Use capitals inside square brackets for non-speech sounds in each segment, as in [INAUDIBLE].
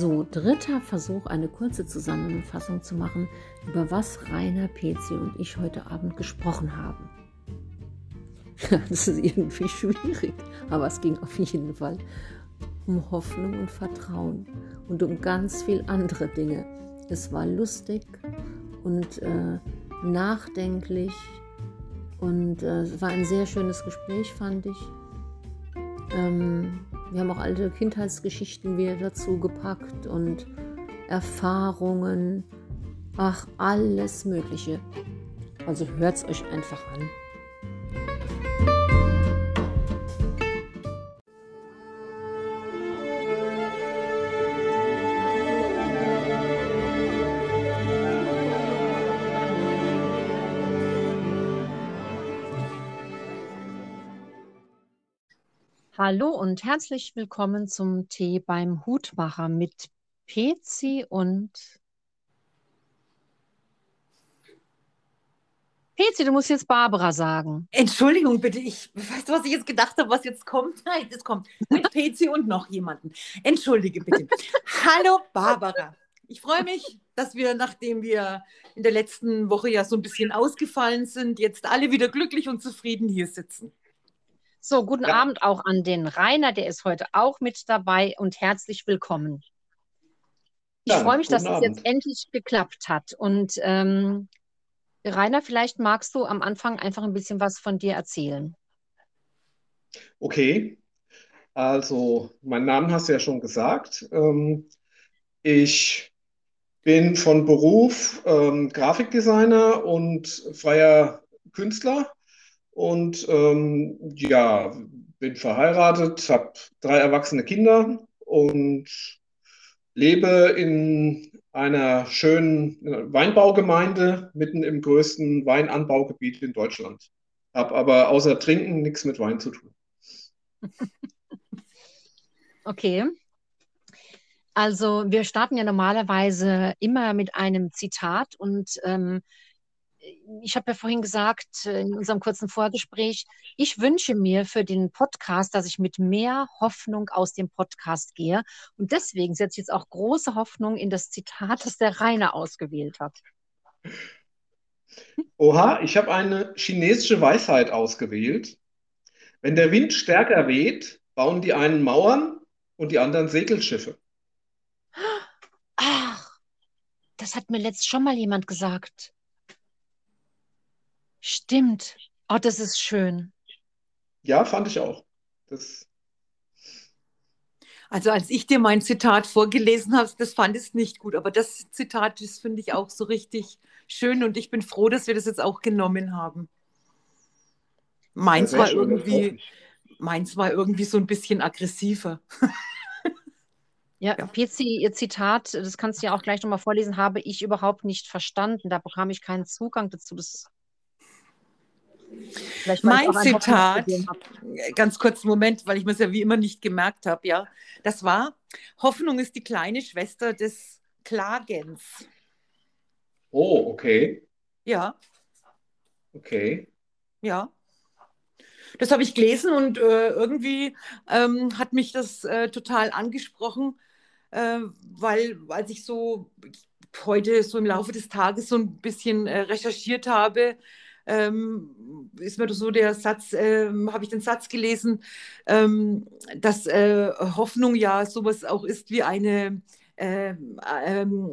So, dritter Versuch, eine kurze Zusammenfassung zu machen, über was Rainer Pezi und ich heute Abend gesprochen haben. [LAUGHS] das ist irgendwie schwierig, aber es ging auf jeden Fall um Hoffnung und Vertrauen und um ganz viel andere Dinge. Es war lustig und äh, nachdenklich und äh, es war ein sehr schönes Gespräch, fand ich. Ähm, wir haben auch alte Kindheitsgeschichten wieder dazu gepackt und Erfahrungen. Ach, alles Mögliche. Also hört es euch einfach an. Hallo und herzlich willkommen zum Tee beim Hutmacher mit Pezi und Pezi, du musst jetzt Barbara sagen. Entschuldigung bitte, ich weißt du, was ich jetzt gedacht habe, was jetzt kommt? [LAUGHS] Nein, es kommt mit Pezi und noch jemanden. Entschuldige bitte. Hallo Barbara. Ich freue mich, dass wir, nachdem wir in der letzten Woche ja so ein bisschen ausgefallen sind, jetzt alle wieder glücklich und zufrieden hier sitzen. So, guten ja. Abend auch an den Rainer, der ist heute auch mit dabei und herzlich willkommen. Ich ja, freue mich, dass Abend. es jetzt endlich geklappt hat. Und ähm, Rainer, vielleicht magst du am Anfang einfach ein bisschen was von dir erzählen. Okay, also mein Name hast du ja schon gesagt. Ähm, ich bin von Beruf ähm, Grafikdesigner und freier Künstler und ähm, ja, bin verheiratet, habe drei erwachsene Kinder und lebe in einer schönen Weinbaugemeinde mitten im größten Weinanbaugebiet in Deutschland. Habe aber außer Trinken nichts mit Wein zu tun. [LAUGHS] Okay. Also wir starten ja normalerweise immer mit einem Zitat und ähm, ich habe ja vorhin gesagt äh, in unserem kurzen Vorgespräch, ich wünsche mir für den Podcast, dass ich mit mehr Hoffnung aus dem Podcast gehe. Und deswegen setze ich jetzt auch große Hoffnung in das Zitat, das der Rainer ausgewählt hat. Oha, ich habe eine chinesische Weisheit ausgewählt. Wenn der Wind stärker weht, bauen die einen Mauern und die anderen Segelschiffe. Ach, das hat mir letzt schon mal jemand gesagt. Stimmt. Oh, das ist schön. Ja, fand ich auch. Das also als ich dir mein Zitat vorgelesen habe, das fand ich nicht gut, aber das Zitat, das finde ich auch so richtig schön und ich bin froh, dass wir das jetzt auch genommen haben. Meins war irgendwie, meins war irgendwie so ein bisschen aggressiver. [LAUGHS] Ja, ja. PC, Ihr Zitat, das kannst du ja auch gleich nochmal vorlesen, habe ich überhaupt nicht verstanden. Da bekam ich keinen Zugang dazu. Das mein Zitat, ganz kurz Moment, weil ich mir es ja wie immer nicht gemerkt habe, ja, das war, Hoffnung ist die kleine Schwester des Klagens. Oh, okay. Ja. Okay. Ja. Das habe ich gelesen und äh, irgendwie ähm, hat mich das äh, total angesprochen, äh, weil als ich so heute so im Laufe des Tages so ein bisschen äh, recherchiert habe, ähm, ist mir so der Satz, ähm, habe ich den Satz gelesen, ähm, dass äh, Hoffnung ja sowas auch ist wie eine, ähm, ähm,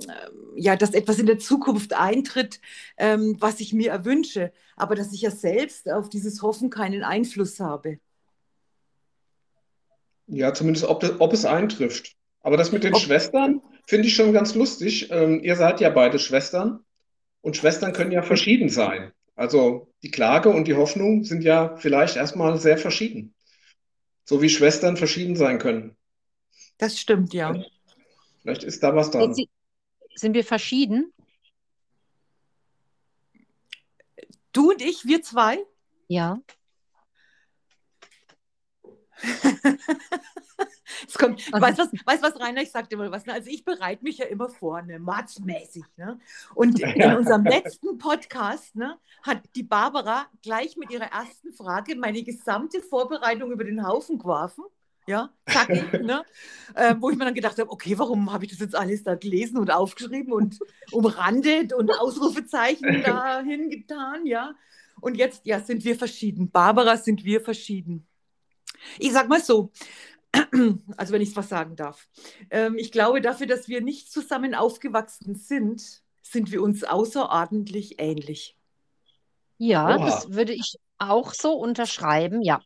ja, dass etwas in der Zukunft eintritt, ähm, was ich mir erwünsche, aber dass ich ja selbst auf dieses Hoffen keinen Einfluss habe. Ja, zumindest ob, das, ob es eintrifft. Aber das mit den ob, Schwestern finde ich schon ganz lustig. ihr seid ja beide Schwestern und Schwestern können ja verschieden sein. Also die Klage und die Hoffnung sind ja vielleicht erstmal sehr verschieden. So wie Schwestern verschieden sein können. Das stimmt, ja. Vielleicht, ist da was dran. Sind wir verschieden? Du und ich, wir zwei? Ja. [LAUGHS] [LAUGHS] Es kommt, weißt du was, weißt, was, Rainer, ich sagte immer was, ne? also ich bereite mich ja immer vor, ne? matzmäßig. Ne? Und [LAUGHS] in unserem letzten Podcast ne, hat die Barbara gleich mit ihrer ersten Frage meine gesamte Vorbereitung über den Haufen geworfen. ja, zackig, [LAUGHS] ne? Äh, wo ich mir dann gedacht habe, okay, warum habe ich das jetzt alles da gelesen und aufgeschrieben und umrandet und Ausrufezeichen dahin getan, ja? Und jetzt, ja, sind wir verschieden. Barbara, sind wir verschieden. Ich sag mal so, also wenn ich was sagen darf. Ähm, ich glaube, dafür, dass wir nicht zusammen aufgewachsen sind, sind wir uns außerordentlich ähnlich. Ja, Oha. das würde ich auch so unterschreiben, ja.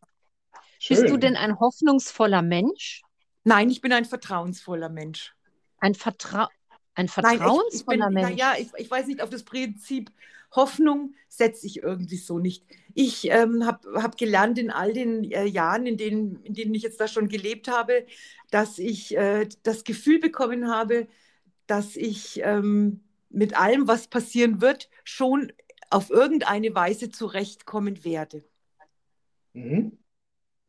Schön. Bist du denn ein hoffnungsvoller Mensch? Nein, ich bin ein vertrauensvoller Mensch. Ein, Vertra ein vertrauensvoller Nein, ich, ich bin, Mensch? Ja, ich, ich weiß nicht, auf das Prinzip Hoffnung setze ich irgendwie so nicht. Ich ähm, habe hab gelernt in all den äh, Jahren, in denen, in denen ich jetzt da schon gelebt habe, dass ich äh, das Gefühl bekommen habe, dass ich ähm, mit allem, was passieren wird, schon auf irgendeine Weise zurechtkommen werde. Mhm.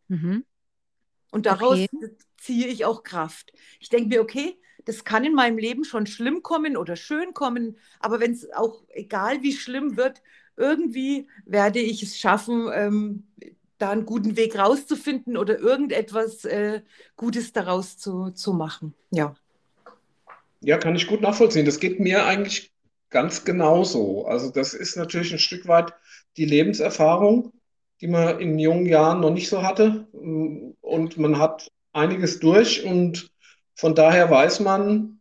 Mhm. Und daraus okay. ziehe ich auch Kraft. Ich denke mir, okay, das kann in meinem Leben schon schlimm kommen oder schön kommen, aber wenn es auch, egal wie schlimm wird, irgendwie werde ich es schaffen, ähm, da einen guten Weg rauszufinden oder irgendetwas äh, Gutes daraus zu, zu machen. Ja. Ja, kann ich gut nachvollziehen. Das geht mir eigentlich ganz genauso. Also das ist natürlich ein Stück weit die Lebenserfahrung, die man in jungen Jahren noch nicht so hatte. Und man hat einiges durch und von daher weiß man,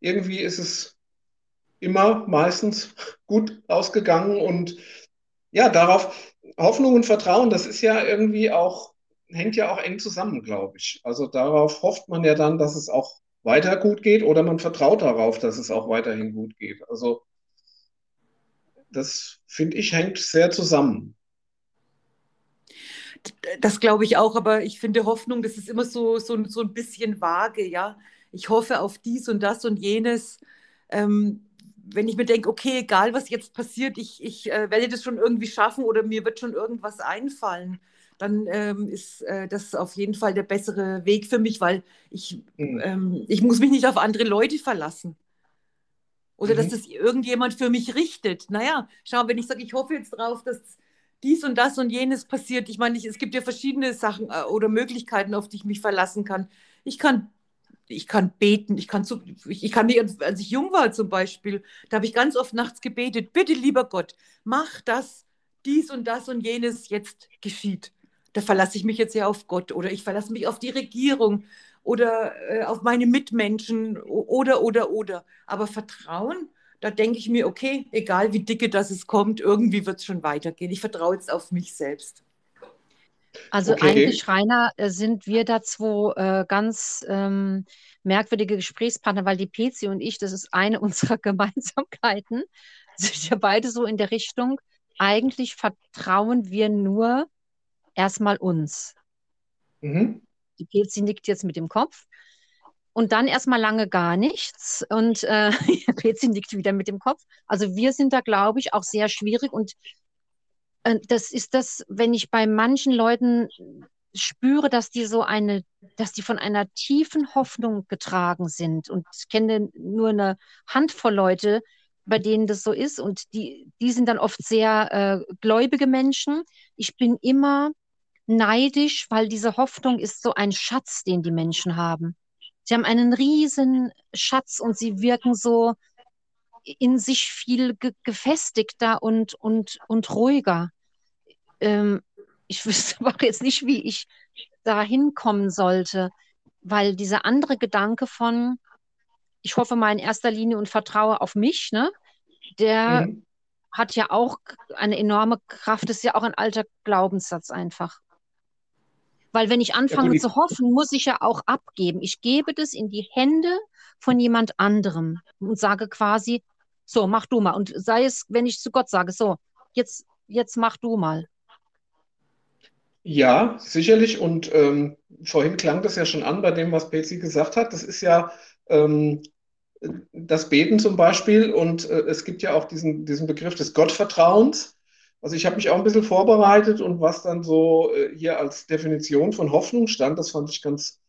irgendwie ist es immer meistens gut ausgegangen und ja, darauf Hoffnung und Vertrauen, das ist ja irgendwie auch, hängt ja auch eng zusammen, glaube ich. Also darauf hofft man ja dann, dass es auch weiter gut geht oder man vertraut darauf, dass es auch weiterhin gut geht. Also das finde ich hängt sehr zusammen. Das glaube ich auch, aber ich finde Hoffnung, das ist immer so, so, so ein bisschen vage, ja. Ich hoffe auf dies und das und jenes. Ähm, wenn ich mir denke, okay, egal was jetzt passiert, ich, ich äh, werde das schon irgendwie schaffen oder mir wird schon irgendwas einfallen, dann ähm, ist äh, das auf jeden Fall der bessere Weg für mich, weil ich, mhm. ähm, ich muss mich nicht auf andere Leute verlassen. Oder mhm. dass das irgendjemand für mich richtet. Naja, schau, wenn ich sage, ich hoffe jetzt drauf, dass dies und das und jenes passiert. Ich meine, ich, es gibt ja verschiedene Sachen äh, oder Möglichkeiten, auf die ich mich verlassen kann. Ich kann, ich kann beten, ich kann, zu, ich, kann nicht, als ich jung war zum Beispiel, da habe ich ganz oft nachts gebetet, bitte lieber Gott, mach das, dies und das und jenes jetzt geschieht. Da verlasse ich mich jetzt ja auf Gott oder ich verlasse mich auf die Regierung oder äh, auf meine Mitmenschen oder, oder, oder. Aber Vertrauen, da denke ich mir, okay, egal wie dicke das es kommt, irgendwie wird es schon weitergehen. Ich vertraue jetzt auf mich selbst. Also okay. eigentlich, Rainer, äh, sind wir da zwei äh, ganz ähm, merkwürdige Gesprächspartner, weil die PC und ich, das ist eine [LAUGHS] unserer Gemeinsamkeiten, sind ja beide so in der Richtung, eigentlich vertrauen wir nur erstmal uns. Mhm. Die PC nickt jetzt mit dem Kopf. Und dann erstmal lange gar nichts. Und äh, [LAUGHS] PC nickt wieder mit dem Kopf. Also wir sind da, glaube ich, auch sehr schwierig. Und äh, das ist das, wenn ich bei manchen Leuten spüre, dass die so eine, dass die von einer tiefen Hoffnung getragen sind. Und ich kenne nur eine Handvoll Leute, bei denen das so ist. Und die, die sind dann oft sehr äh, gläubige Menschen. Ich bin immer neidisch, weil diese Hoffnung ist so ein Schatz, den die Menschen haben. Sie haben einen riesen Schatz und sie wirken so in sich viel ge gefestigter und, und, und ruhiger. Ähm, ich [LAUGHS] wüsste aber jetzt nicht, wie ich da hinkommen sollte, weil dieser andere Gedanke von, ich hoffe mal in erster Linie und vertraue auf mich, ne, der mhm. hat ja auch eine enorme Kraft, ist ja auch ein alter Glaubenssatz einfach. Weil wenn ich anfange ja, zu hoffen, muss ich ja auch abgeben. Ich gebe das in die Hände von jemand anderem und sage quasi, so, mach du mal. Und sei es, wenn ich zu Gott sage, so, jetzt, jetzt mach du mal. Ja, sicherlich. Und ähm, vorhin klang das ja schon an bei dem, was Betsy gesagt hat. Das ist ja ähm, das Beten zum Beispiel. Und äh, es gibt ja auch diesen, diesen Begriff des Gottvertrauens. Also ich habe mich auch ein bisschen vorbereitet und was dann so äh, hier als Definition von Hoffnung stand, das fand ich ganz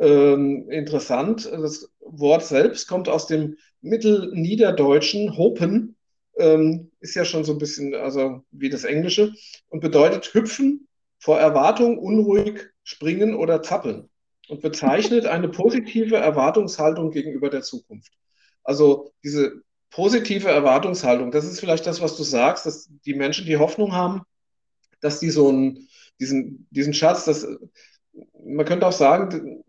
ähm, interessant. Das Wort selbst kommt aus dem Mittelniederdeutschen, hopen, ähm, ist ja schon so ein bisschen, also wie das Englische, und bedeutet hüpfen, vor Erwartung, unruhig, springen oder zappeln. und bezeichnet eine positive Erwartungshaltung gegenüber der Zukunft. Also diese positive Erwartungshaltung, das ist vielleicht das, was du sagst, dass die Menschen die Hoffnung haben, dass die so einen, diesen, diesen Schatz, das, man könnte auch sagen,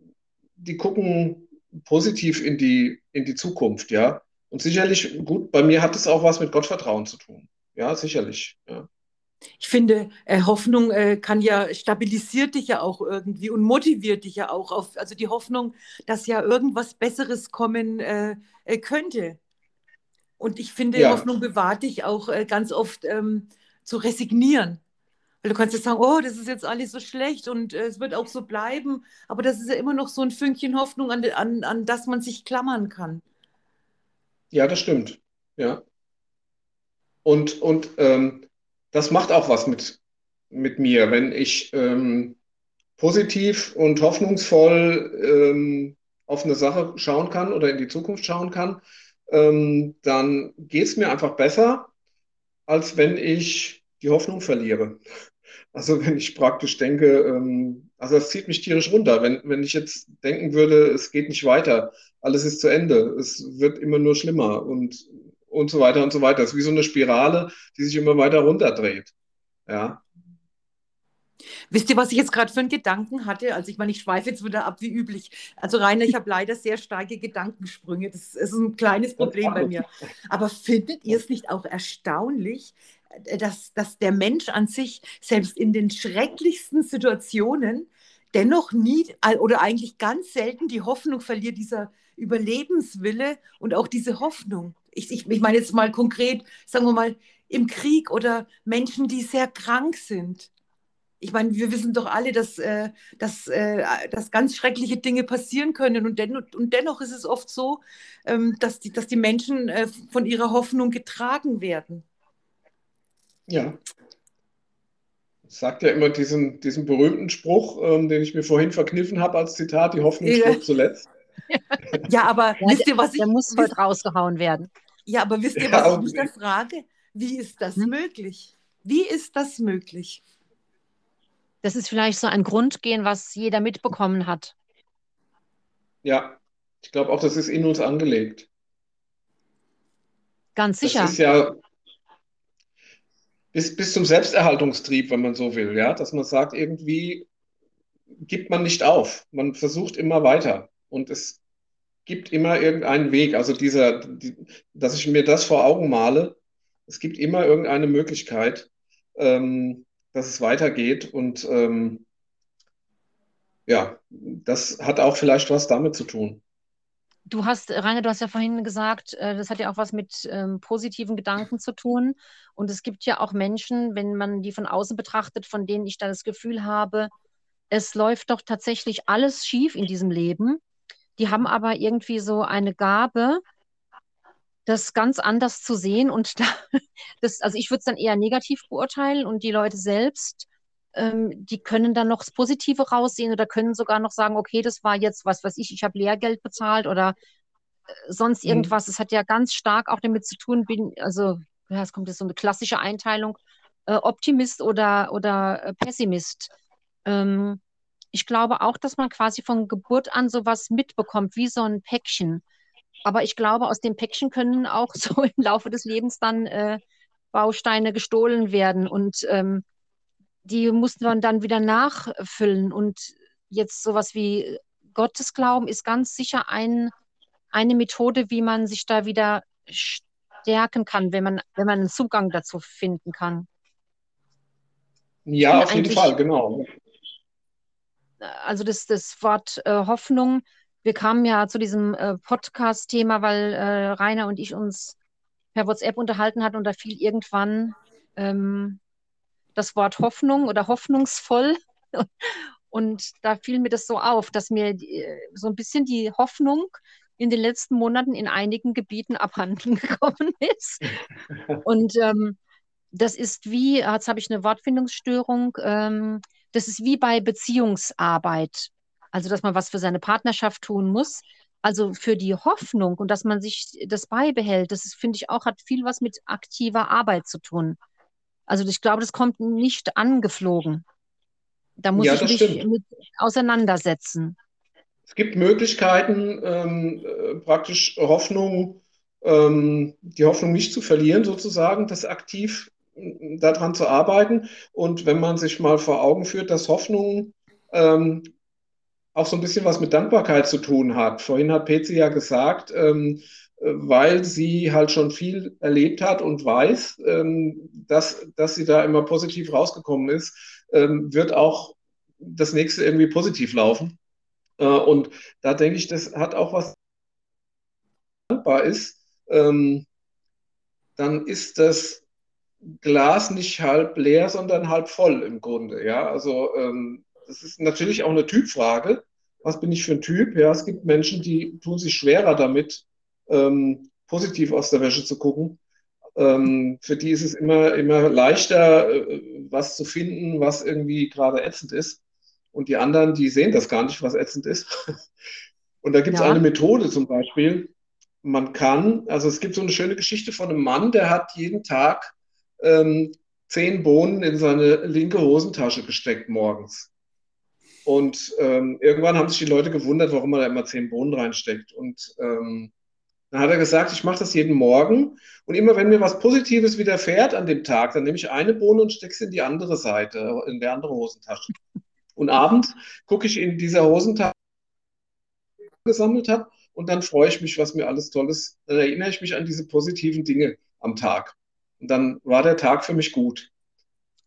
die gucken positiv in die, in die Zukunft, ja. Und sicherlich, gut, bei mir hat es auch was mit Gottvertrauen zu tun. Ja, sicherlich. Ja. Ich finde, äh, Hoffnung äh, kann ja, stabilisiert dich ja auch irgendwie und motiviert dich ja auch auf, also die Hoffnung, dass ja irgendwas Besseres kommen äh könnte. Und ich finde, ja. Hoffnung bewahrt dich auch äh, ganz oft ähm, zu resignieren. Weil du kannst jetzt sagen, oh, das ist jetzt alles so schlecht und äh, es wird auch so bleiben. Aber das ist ja immer noch so ein Fünkchen Hoffnung, an, an, an das man sich klammern kann. Ja, das stimmt. Ja. Und, und ähm, das macht auch was mit, mit mir, wenn ich ähm, positiv und hoffnungsvoll ähm, auf eine Sache schauen kann oder in die Zukunft schauen kann, ähm, dann geht es mir einfach besser, als wenn ich die Hoffnung verliere. [LAUGHS] Also wenn ich praktisch denke, ähm, also das zieht mich tierisch runter. Wenn, wenn ich jetzt denken würde, es geht nicht weiter, alles ist zu Ende, es wird immer nur schlimmer und, und so weiter und so weiter. Das ist wie so eine Spirale, die sich immer weiter runterdreht. Ja. Wisst ihr, was ich jetzt gerade für einen Gedanken hatte? Also ich meine, ich schweife jetzt wieder ab wie üblich. Also Rainer, ich [LAUGHS] habe leider sehr starke Gedankensprünge. Das ist ein kleines Problem bei mir. Aber findet ihr es nicht auch erstaunlich, äh, dass, dass der Mensch an sich selbst in den schrecklichsten Situationen dennoch nie oder eigentlich ganz selten die Hoffnung verliert, dieser Überlebenswille und auch diese Hoffnung. Ich, ich, ich meine jetzt mal konkret, sagen wir mal, im Krieg oder Menschen, die sehr krank sind. Ich meine, wir wissen doch alle, dass, äh, dass, äh, dass ganz schreckliche Dinge passieren können. Und, den, und dennoch ist es oft so, ähm, dass, die, dass die Menschen äh, von ihrer Hoffnung getragen werden. Ja. Ich sagt ja immer diesen, diesen berühmten Spruch, ähm, den ich mir vorhin verkniffen habe als Zitat, die Hoffnung ja. stirbt zuletzt. [LAUGHS] Ja, aber ja, wisst ihr, was ich... Der muss heute rausgehauen werden. Ja, aber wisst ihr, was ja, ich mich da frage? Wie ist das hm? möglich? Wie ist das möglich? Das ist vielleicht so ein Grundgehen, was jeder mitbekommen hat. Ja, ich glaube auch, das ist in uns angelegt. Ganz sicher. Das ist ja, bis, bis zum Selbsterhaltungstrieb, wenn man so will, ja, dass man sagt, irgendwie gibt man nicht auf. Man versucht immer weiter und es gibt immer irgendeinen Weg. Also dieser, die, dass ich mir das vor Augen male, es gibt immer irgendeine Möglichkeit, ähm, dass es weitergeht und ähm, ja, das hat auch vielleicht was damit zu tun. Du hast, Rainer, du hast ja vorhin gesagt, äh, das hat ja auch was mit ähm, positiven Gedanken zu tun. Und es gibt ja auch Menschen, wenn man die von außen betrachtet, von denen ich da das Gefühl habe, es läuft doch tatsächlich alles schief in diesem Leben. Die haben aber irgendwie so eine Gabe, das ganz anders zu sehen. Und da, [LAUGHS] das, also ich würde es dann eher negativ beurteilen und die Leute selbst ähm, die können dann noch das Positive raussehen oder können sogar noch sagen, okay, das war jetzt was, was ich, ich habe Lehrgeld bezahlt oder äh, sonst mhm. irgendwas. Es mhm. hat ja ganz stark auch damit zu tun, bin, also ja, es kommt jetzt so eine klassische Einteilung, äh, Optimist oder, oder äh, Pessimist. Ähm, ich glaube auch, dass man quasi von Geburt an sowas mitbekommt, wie so ein Päckchen. Aber ich glaube, aus dem Päckchen können auch [LAUGHS] so im Laufe des Lebens dann äh, Bausteine gestohlen werden. Und ähm, die musste man dann wieder nachfüllen. Und jetzt sowas wie Gottesglauben ist ganz sicher ein, eine Methode, wie man sich da wieder stärken kann, wenn man, wenn man einen Zugang dazu finden kann. Ja, auf jeden Fall, genau. Also das, das Wort äh, Hoffnung, wir kamen ja zu diesem äh, Podcast-Thema, weil äh, Rainer und ich uns per WhatsApp unterhalten hatten und da fiel irgendwann ähm, das Wort Hoffnung oder hoffnungsvoll. [LAUGHS] Und da fiel mir das so auf, dass mir die, so ein bisschen die Hoffnung in den letzten Monaten in einigen Gebieten [LAUGHS] abhanden gekommen ist. Und ähm, das ist wie, jetzt habe ich eine Wortfindungsstörung, ähm, das ist wie bei Beziehungsarbeit. Also, dass man was für seine Partnerschaft tun muss. Also für die Hoffnung und dass man sich das beibehält, das finde ich auch, hat viel was mit aktiver Arbeit zu tun. Also ich glaube, das kommt nicht angeflogen. Da muss ja, ich mich stimmt. mit auseinandersetzen. es gibt Möglichkeiten, ähm, äh, praktisch Hoffnung, ähm, die Hoffnung nicht zu verlieren, sozusagen, das aktiv äh, daran zu arbeiten. Und wenn man sich mal vor Augen führt, dass Hoffnung ähm, auch so ein bisschen was mit Dankbarkeit zu tun hat. Vorhin hat Petzi ja gesagt, ähm, weil sie halt schon viel erlebt hat und weiß, ähm, dass, dass sie da immer positiv rausgekommen ist, ähm, wird auch das nächste irgendwie positiv laufen. Äh, und da denke ich, das hat auch was dankbar ist, ähm, dann ist das Glas nicht halb leer, sondern halb voll im Grunde. Ja, also ähm, das ist natürlich auch eine Typfrage. Was bin ich für ein Typ? Ja, es gibt Menschen, die tun sich schwerer damit, ähm, positiv aus der Wäsche zu gucken. Ähm, für die ist es immer, immer leichter, äh, was zu finden, was irgendwie gerade ätzend ist. Und die anderen, die sehen das gar nicht, was ätzend ist. [LAUGHS] Und da gibt es ja. eine Methode zum Beispiel. Man kann, also es gibt so eine schöne Geschichte von einem Mann, der hat jeden Tag ähm, zehn Bohnen in seine linke Hosentasche gesteckt morgens. Und ähm, irgendwann haben sich die Leute gewundert, warum er da immer zehn Bohnen reinsteckt. Und ähm, dann hat er gesagt, ich mache das jeden Morgen. Und immer wenn mir was Positives widerfährt an dem Tag, dann nehme ich eine Bohne und stecke sie in die andere Seite, in die andere Hosentasche. Und abends gucke ich in dieser Hosentasche gesammelt habe und dann freue ich mich, was mir alles Tolles, dann erinnere ich mich an diese positiven Dinge am Tag. Und dann war der Tag für mich gut.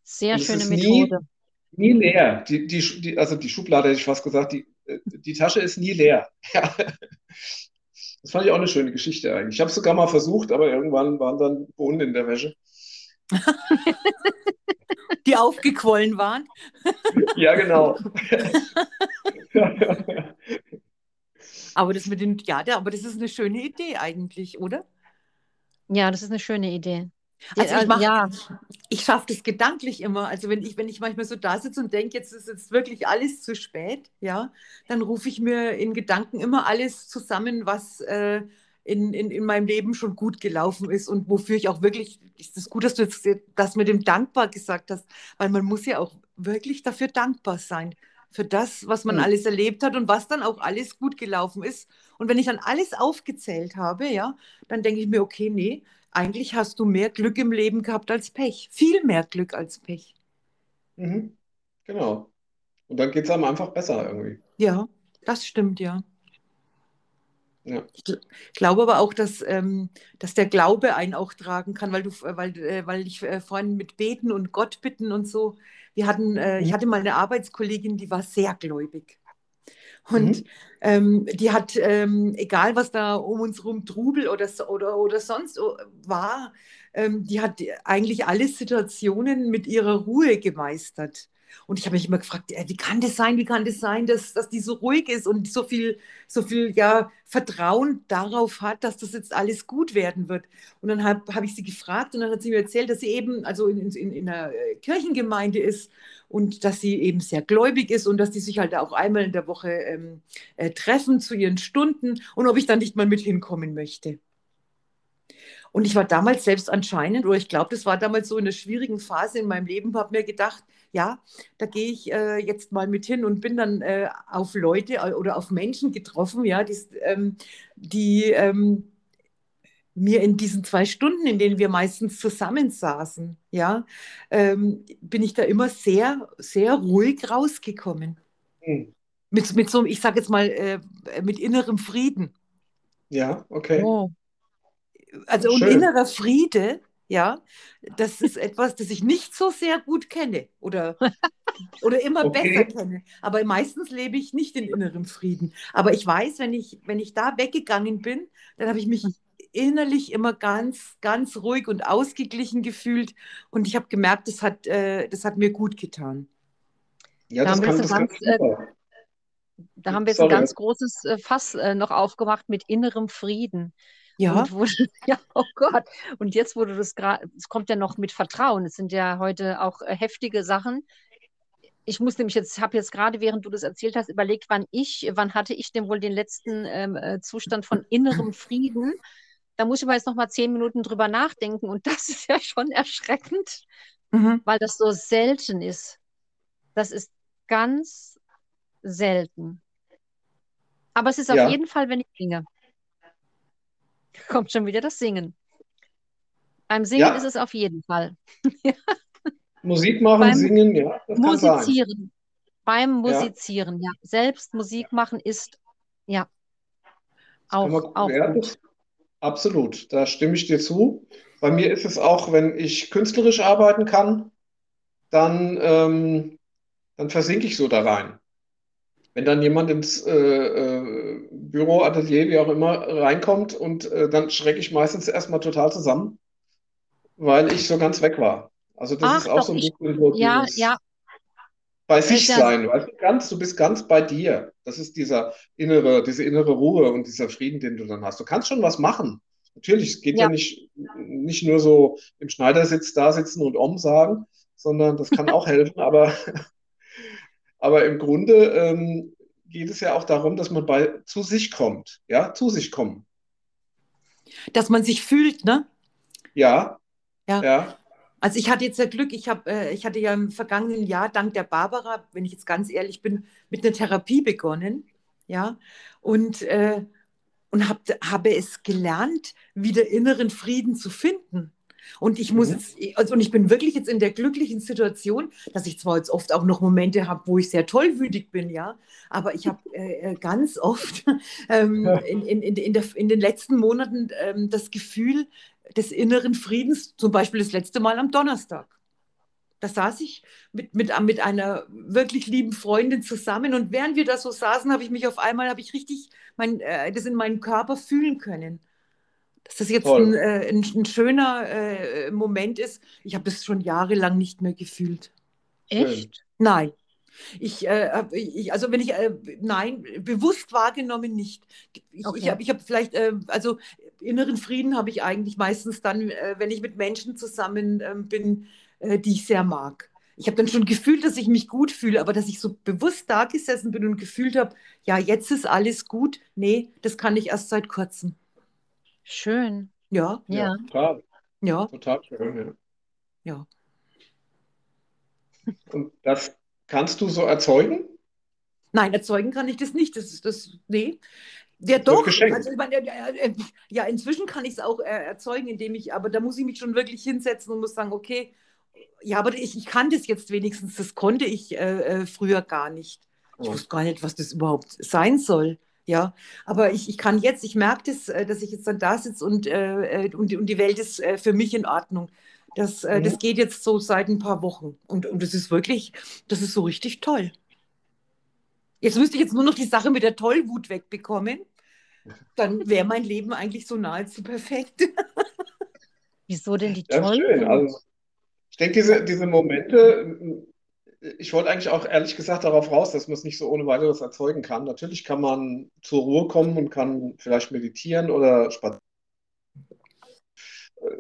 Sehr schöne Methode. Nie, nie leer. Die, die, die, also die Schublade hätte ich fast gesagt, die, äh, die Tasche ist nie leer. [LAUGHS] Ja. Das fand ich auch eine schöne Geschichte eigentlich. Ich habe es sogar mal versucht, aber irgendwann waren dann Bohnen in der Wäsche. [LAUGHS] Die aufgequollen waren. Ja, genau. [LAUGHS] aber das mit dem, ja, aber das ist eine schöne Idee eigentlich, oder? Ja, das ist eine schöne Idee. Also ich, ja. ich schaffe das gedanklich immer. Also wenn ich, wenn ich manchmal so da sitze und denke, jetzt ist jetzt wirklich alles zu spät, ja, dann rufe ich mir in Gedanken immer alles zusammen, was äh, in, in, in meinem Leben schon gut gelaufen ist und wofür ich auch wirklich, ist es gut, dass du jetzt das mit dem dankbar gesagt hast, weil man muss ja auch wirklich dafür dankbar sein, für das, was man mhm. alles erlebt hat und was dann auch alles gut gelaufen ist. Und wenn ich dann alles aufgezählt habe, ja, dann denke ich mir, okay, nee, eigentlich hast du mehr Glück im Leben gehabt als Pech. Viel mehr Glück als Pech. Mhm. Genau. Und dann geht es einem einfach besser irgendwie. Ja, das stimmt, ja. Ja. Ich glaube aber auch, dass, ähm, dass der Glaube einen auch tragen kann, weil du, äh, weil, äh, weil ich äh, vorhin mit Beten und Gott bitten und so. Wir hatten, äh, ich mhm. hatte mal eine Arbeitskollegin, die war sehr gläubig. Und mhm. ähm, die hat, ähm, egal was da um uns rum Trubel oder, oder, oder sonst war, ähm, die hat eigentlich alle Situationen mit ihrer Ruhe gemeistert. Und ich habe mich immer gefragt, wie kann das sein, wie kann das sein, dass, dass die so ruhig ist und so viel, so viel ja, Vertrauen darauf hat, dass das jetzt alles gut werden wird. Und dann habe hab ich sie gefragt und dann hat sie mir erzählt, dass sie eben also in, in, in einer äh, Kirchengemeinde ist und dass sie eben sehr gläubig ist und dass die sich halt auch einmal in der Woche ähm, äh, treffen zu ihren Stunden und ob ich dann nicht mal mit hinkommen möchte. Und ich war damals selbst anscheinend, oder ich glaube, das war damals so in einer schwierigen Phase in meinem Leben, habe mir gedacht, ja, da gehe ich äh, jetzt mal mit hin und bin dann äh, auf Leute äh, oder auf Menschen getroffen, ja, die, ähm, die ähm, mir in diesen zwei Stunden, in denen wir meistens zusammensaßen, ja, ähm, bin ich da immer sehr, sehr ruhig rausgekommen. Mhm. Mit, mit so, ich sage jetzt mal, äh, mit innerem Frieden. Ja, okay. Oh also Schön. und innerer Friede, ja, das ist etwas, das ich nicht so sehr gut kenne oder, [LAUGHS] oder immer okay. besser kenne. Aber meistens lebe ich nicht in innerem Frieden. Aber ich weiß, wenn ich, wenn ich da weggegangen bin, dann habe ich mich innerlich immer ganz, ganz ruhig und ausgeglichen gefühlt. Und ich habe gemerkt, das hat, äh, das hat mir gut getan. Ja, das da kann das ganz, äh, Da haben wir jetzt Sorry. ein ganz großes äh, Fass äh, noch aufgemacht mit innerem Frieden. Ja. Und wo, [LAUGHS] ja, oh Gott. Und jetzt wurde das gerade, es kommt ja noch mit Vertrauen. Es sind ja heute auch äh, heftige Sachen. Ich muss nämlich jetzt, habe jetzt gerade, während du das erzählt hast, überlegt, wann ich, wann hatte ich denn wohl den letzten ähm, äh, Zustand von innerem [LAUGHS] Frieden? Da muss ich aber jetzt noch mal zehn Minuten drüber nachdenken und das ist ja schon erschreckend, mhm. weil das so selten ist. Das ist ganz selten. Aber es ist auf Ja, jeden Fall, wenn ich singe. [LAUGHS] Kommt schon wieder das Singen. Beim Singen ist ja, es auf jeden Fall. [LAUGHS] Musik machen, Beim singen, ja. Musizieren. Beim Ja, Musizieren, ja. Selbst Musik machen ist, ja, auch, auch ja, gut. absolut, da stimme ich dir zu. Bei mir ist es auch, wenn ich künstlerisch arbeiten kann, dann, ähm, dann versinke ich so da rein. Wenn dann jemand ins äh, äh, Büro, Atelier, wie auch immer, reinkommt und äh, dann schrecke ich meistens erstmal total zusammen, weil ich so ganz weg war. Also das ist Ach auch doch, so ein bisschen so ja, ja, bei sich ist ja, sein, weißt du, ganz, du bist ganz bei dir. Das ist dieser innere, diese innere Ruhe und dieser Frieden, den du dann hast. Du kannst schon was machen. Natürlich, es geht ja ja, nicht, nicht nur so im Schneidersitz da sitzen und Om sagen, sondern das kann auch helfen, aber Aber im Grunde ähm, geht es ja auch darum, dass man bei, zu sich kommt. Ja, zu sich kommen. Dass man sich fühlt, ne? Ja, Ja. ja. Also ich hatte jetzt ja Glück, ich habe, äh, ich hatte ja im vergangenen Jahr dank der Barbara, wenn ich jetzt ganz ehrlich bin, mit einer Therapie begonnen, ja, und, äh, und hab, habe es gelernt, wieder inneren Frieden zu finden. Und ich muss Mhm. jetzt, also und ich bin wirklich jetzt in der glücklichen Situation, dass ich zwar jetzt oft auch noch Momente habe, wo ich sehr tollwütig bin, ja, aber ich habe äh, äh, ganz oft [LAUGHS] ähm, in, in, in, in, der, in den letzten Monaten ähm, das Gefühl des inneren Friedens, zum Beispiel das letzte Mal am Donnerstag. Da saß ich mit, mit, mit einer wirklich lieben Freundin zusammen und während wir da so saßen, habe ich mich auf einmal, habe ich richtig mein, äh, das in meinem Körper fühlen können. Dass das jetzt ein, äh, ein, ein schöner äh, Moment ist. Ich habe das schon jahrelang nicht mehr gefühlt. Echt? Nein. Ich, äh, ich, also wenn ich, äh, nein, bewusst wahrgenommen nicht. Ich, ich Okay. habe ich hab vielleicht, äh, also inneren Frieden habe ich eigentlich meistens dann, äh, wenn ich mit Menschen zusammen ähm, bin, äh, die ich sehr mag. Ich habe dann schon gefühlt, dass ich mich gut fühle, aber dass ich so bewusst da gesessen bin und gefühlt habe, ja, jetzt ist alles gut. Nee, das kann ich erst seit kurzem. Schön. Ja, Ja, Ja. total. ja, Total schön, ja. ja. Und das kannst du so erzeugen? Nein, erzeugen kann ich das nicht. Das ist das, nee. Ja, doch. Also, ich meine, ja, inzwischen kann ich es auch äh, erzeugen, indem ich, aber da muss ich mich schon wirklich hinsetzen und muss sagen, okay, ja, aber ich, ich kann das jetzt wenigstens. Das konnte ich äh, äh, früher gar nicht. Ich Ja. wusste gar nicht, was das überhaupt sein soll. Ja, aber ich, ich kann jetzt, ich merke das, äh, dass ich jetzt dann da sitze und, äh, äh, und, die- und die Welt ist äh, für mich in Ordnung. Das, äh, das Mhm. geht jetzt so seit ein paar Wochen. Und, und das ist wirklich, das ist so richtig toll. Jetzt müsste ich jetzt nur noch die Sache mit der Tollwut wegbekommen. Dann wäre mein Leben eigentlich so nahezu perfekt. Wieso denn die Das ist schön. Tollwut? Also ich denke, diese, diese Momente, ich wollte eigentlich auch ehrlich gesagt darauf raus, dass man es nicht so ohne weiteres erzeugen kann. Natürlich kann man zur Ruhe kommen und kann vielleicht meditieren oder spazieren.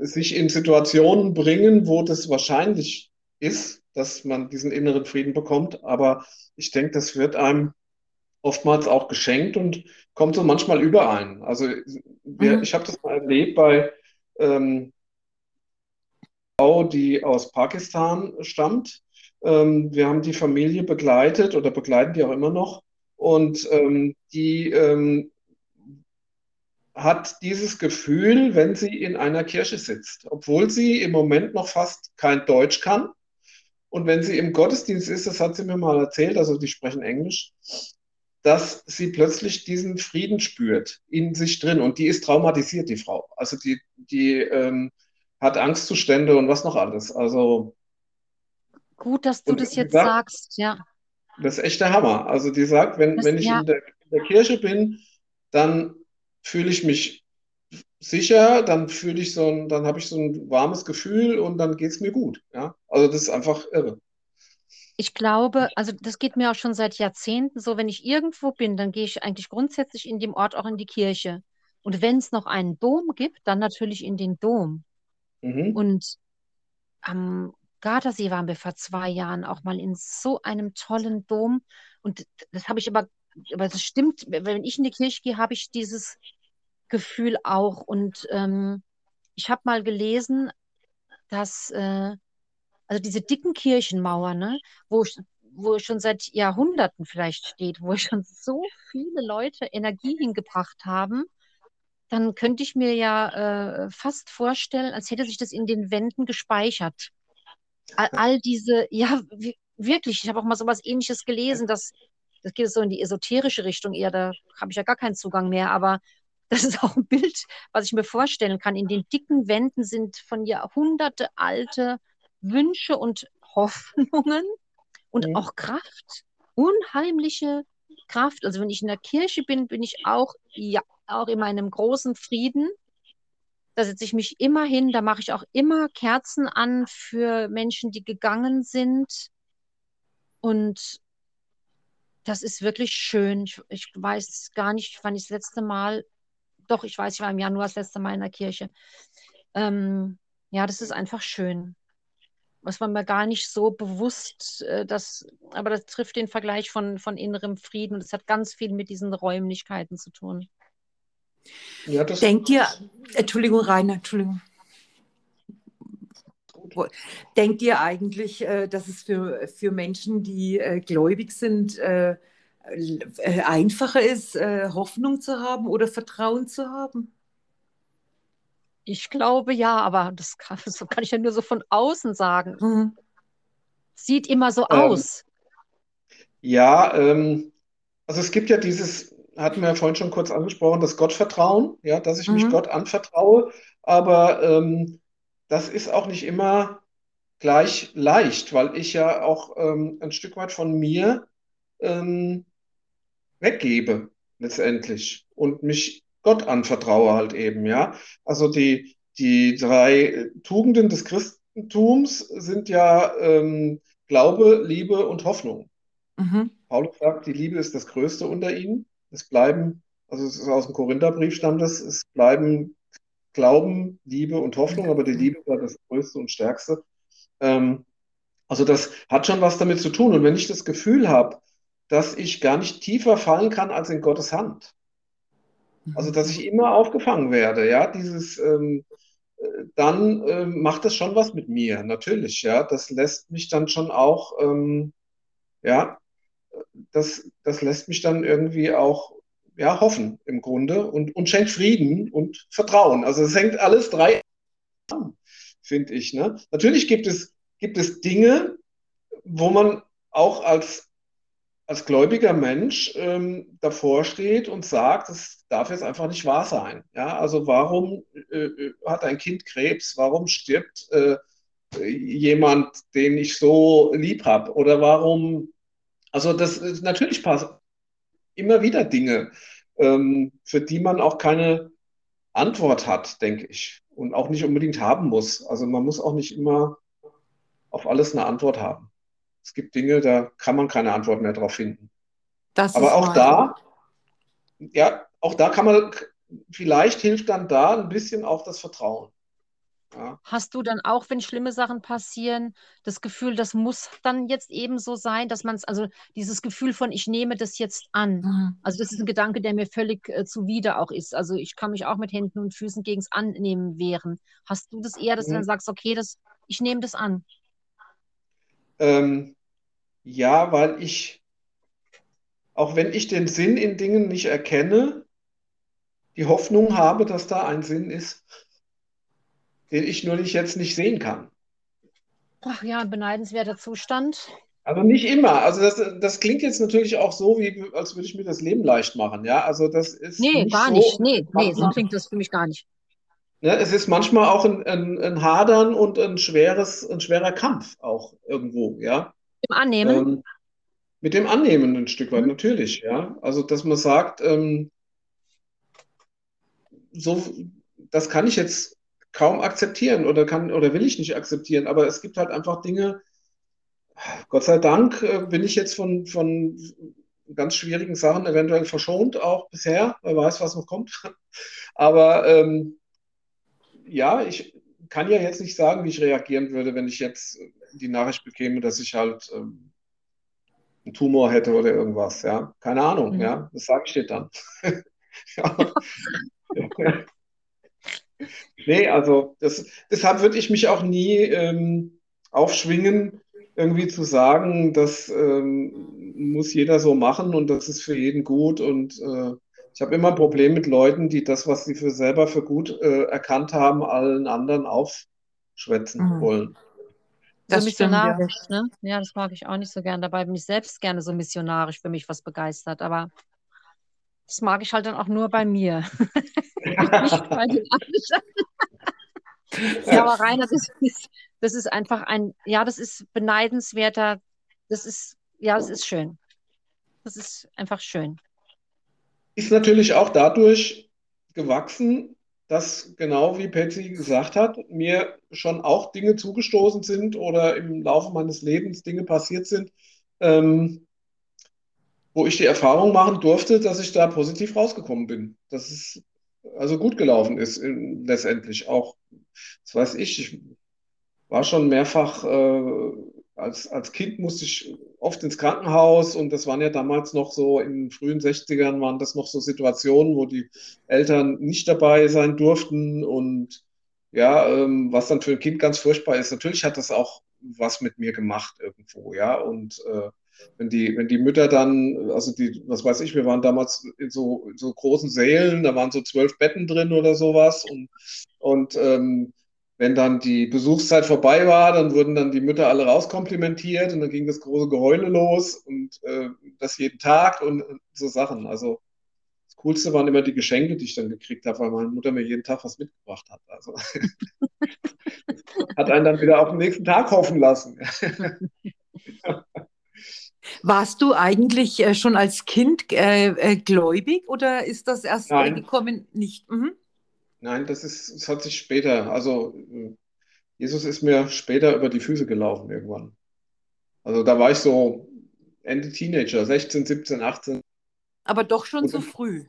sich in Situationen bringen, wo das wahrscheinlich ist, dass man diesen inneren Frieden bekommt. Aber ich denke, das wird einem oftmals auch geschenkt und kommt so manchmal überein. Also wir, Mhm. ich habe das mal erlebt bei ähm, Frau, die aus Pakistan stammt. Ähm, wir haben die Familie begleitet oder begleiten die auch immer noch. Und ähm, die ähm, hat dieses Gefühl, wenn sie in einer Kirche sitzt, obwohl sie im Moment noch fast kein Deutsch kann. Und wenn sie im Gottesdienst ist, das hat sie mir mal erzählt, also die sprechen Englisch, dass sie plötzlich diesen Frieden spürt in sich drin. Und die ist traumatisiert, die Frau. Also die, die ähm, hat Angstzustände und was noch alles. Also, Gut, dass du und das jetzt sagt, sagst. Ja, das ist echt der Hammer. Also die sagt, wenn, das, wenn ich ja, in der, in der Kirche bin, dann fühle ich mich sicher, dann fühle ich so ein, dann habe ich so ein warmes Gefühl und dann geht es mir gut. Ja? Also das ist einfach irre. ich glaube, also das geht mir auch schon seit Jahrzehnten so, wenn ich irgendwo bin, dann gehe ich eigentlich grundsätzlich in dem Ort auch in die Kirche. Und wenn es noch einen Dom gibt, dann natürlich in den Dom. Mhm. Und am Gardasee waren wir vor zwei Jahren auch mal in so einem tollen Dom. Und das habe ich aber, aber das stimmt, wenn ich in die Kirche gehe, habe ich dieses Gefühl auch. Und ähm, ich habe mal gelesen, dass äh, also diese dicken Kirchenmauern, ne, wo, wo schon seit Jahrhunderten vielleicht steht, wo [LAUGHS] schon so viele Leute Energie hingebracht haben, dann könnte ich mir ja äh, fast vorstellen, als hätte sich das in den Wänden gespeichert. All, all diese, ja, wirklich, ich habe auch mal so was ähnliches gelesen, dass das geht so in die esoterische Richtung eher, da habe ich ja gar keinen Zugang mehr, aber [LAUGHS] das ist auch ein Bild, was ich mir vorstellen kann. In den dicken Wänden sind von Jahrhunderte alte Wünsche und Hoffnungen und mhm. auch Kraft, unheimliche Kraft. Also wenn ich in der Kirche bin, bin ich auch, ja, auch in meinem großen Frieden. Da setze ich mich immer hin, da mache ich auch immer Kerzen an für Menschen, die gegangen sind. Und das ist wirklich schön. Ich, ich weiß gar nicht, wann ich das letzte Mal, doch, ich weiß, ich war im Januar das letzte Mal in der Kirche. Ähm, ja, das ist einfach schön. Was man mir gar nicht so bewusst, äh, das, aber das trifft den Vergleich von, von innerem Frieden und es hat ganz viel mit diesen Räumlichkeiten zu tun. Ja, Denkt ihr, Entschuldigung, Rainer, Entschuldigung. Denkt ihr eigentlich, äh, dass es für, für Menschen, die äh, gläubig sind, äh, einfacher ist, Hoffnung zu haben oder Vertrauen zu haben? Ich glaube ja, aber das kann, [LAUGHS] das kann ich ja nur so von außen sagen. Mhm. Sieht immer so ähm, aus. Ja, ähm, also es gibt ja dieses, hatten wir ja vorhin schon kurz angesprochen, das Gottvertrauen, ja, dass ich mhm. mich Gott anvertraue, aber ähm, das ist auch nicht immer gleich leicht, weil ich ja auch ähm, ein Stück weit von mir ähm, weggebe letztendlich und mich Gott anvertraue halt eben, ja. Also die, die drei Tugenden des Christentums sind ja ähm, Glaube, Liebe und Hoffnung. Mhm. Paulus sagt, die Liebe ist das Größte unter ihnen. Es bleiben, also es ist aus dem Korintherbrief stand es, es bleiben Glauben, Liebe und Hoffnung, aber die Liebe war das Größte und Stärkste. Ähm, also das hat schon was damit zu tun. Und wenn ich das Gefühl habe, dass ich gar nicht tiefer fallen kann als in Gottes Hand, also dass ich immer aufgefangen werde, ja, dieses, ähm, äh, dann ähm, macht das schon was mit mir, natürlich, ja. Das lässt mich dann schon auch, ähm, ja, das, das lässt mich dann irgendwie auch ja, hoffen im Grunde und, und schenkt Frieden und Vertrauen. Also es hängt alles drei an, finde ich. Ne? Natürlich gibt es, gibt es Dinge, wo man auch als, als gläubiger Mensch ähm, davor steht und sagt, das darf jetzt einfach nicht wahr sein. Ja? Also warum äh, hat ein Kind Krebs? Warum stirbt äh, jemand, den ich so lieb habe? Oder warum, also das ist natürlich passt immer wieder Dinge, ähm, für die man auch keine Antwort hat, denke ich. Und auch nicht unbedingt haben muss. Also man muss auch nicht immer auf alles eine Antwort haben. Es gibt Dinge, da kann man keine Antwort mehr drauf finden. Das Aber auch da, ja, auch da kann man, vielleicht hilft dann da ein bisschen auch das Vertrauen. Ja. Hast du dann auch, wenn schlimme Sachen passieren, das Gefühl, das muss dann jetzt eben so sein, dass man es, also dieses Gefühl von, ich nehme das jetzt an. Mhm. Also das ist ein Gedanke, der mir völlig äh, zuwider auch ist. Also ich kann mich auch mit Händen und Füßen gegen es Annehmen wehren. Hast du das eher, dass mhm. du dann sagst, okay, das, ich nehme das an? Ähm, ja, weil ich, auch wenn ich den Sinn in Dingen nicht erkenne, die Hoffnung habe, dass da ein Sinn ist den ich nur nicht jetzt nicht sehen kann. Ach ja, beneidenswerter Zustand. Also nicht immer. Also das, das klingt jetzt natürlich auch so, wie als würde ich mir das Leben leicht machen. Ja, also das ist. Nee, nicht gar so, nicht. Nee, nee, so klingt das für mich gar nicht. Ne, es ist manchmal auch ein, ein, ein, Hadern und ein schweres, ein schwerer Kampf auch irgendwo, ja. Im Annehmen. Ähm, mit dem Annehmen ein Stück weit, mhm. natürlich, ja. Also, dass man sagt, ähm, so, das kann ich jetzt kaum akzeptieren oder kann oder will ich nicht akzeptieren. Aber es gibt halt einfach Dinge, Gott sei Dank äh, bin ich jetzt von, von ganz schwierigen Sachen eventuell verschont, auch bisher. Wer weiß, was noch kommt. [LAUGHS] Aber ähm, ja, ich kann ja jetzt nicht sagen, wie ich reagieren würde, wenn ich jetzt die Nachricht bekäme, dass ich halt ähm, einen Tumor hätte oder irgendwas. Ja, keine Ahnung. Mhm. Ja, das sage ich dir dann. [LAUGHS] ja. [LAUGHS] Nee, also das, deshalb würde ich mich auch nie ähm, aufschwingen, irgendwie zu sagen, das ähm, muss jeder so machen und das ist für jeden gut. Und äh, ich habe immer ein Problem mit Leuten, die das, was sie für selber für gut äh, erkannt haben, allen anderen aufschwätzen Mhm. wollen. Das so stimmt, ja. missionarisch, ne? Ja, das mag ich auch nicht so gern. Dabei bin ich selbst gerne so missionarisch für mich was begeistert. Aber das mag ich halt dann auch nur bei mir. [LAUGHS] [LAUGHS] nicht bei den anderen. [LAUGHS] Ja, aber Rainer, das ist, das ist einfach ein, ja, das ist beneidenswerter, das ist, ja, das ist schön. Das ist einfach schön. Ist natürlich auch dadurch gewachsen, dass genau wie Patsy gesagt hat, mir schon auch Dinge zugestoßen sind oder im Laufe meines Lebens Dinge passiert sind, ähm, wo ich die Erfahrung machen durfte, dass ich da positiv rausgekommen bin. Dass es also gut gelaufen ist, in, letztendlich auch. Das weiß ich, ich war schon mehrfach, äh, als, als Kind musste ich oft ins Krankenhaus und das waren ja damals noch so in den frühen 60ern waren das noch so Situationen, wo die Eltern nicht dabei sein durften und ja, ähm, was dann für ein Kind ganz furchtbar ist. Natürlich hat das auch was mit mir gemacht irgendwo, ja, und äh, wenn die, wenn die Mütter dann, also die, was weiß ich, wir waren damals in so, in so großen Sälen, da waren so zwölf Betten drin oder sowas und, und ähm, wenn dann die Besuchszeit vorbei war, dann wurden dann die Mütter alle rauskomplimentiert und dann ging das große Geheule los und äh, das jeden Tag und, so Sachen. Also das Coolste waren immer die Geschenke, die ich dann gekriegt habe, weil meine Mutter mir jeden Tag was mitgebracht hat. Also [LAUGHS] hat einen dann wieder auf den nächsten Tag hoffen lassen. [LAUGHS] Warst du eigentlich äh, schon als Kind äh, äh, gläubig oder ist das erst Nein. gekommen? Nicht. Mhm. Nein, das ist, das hat sich später, also Jesus ist mir später über die Füße gelaufen irgendwann. Also da war ich so Ende Teenager, 16, 17, 18, Aber doch schon so früh.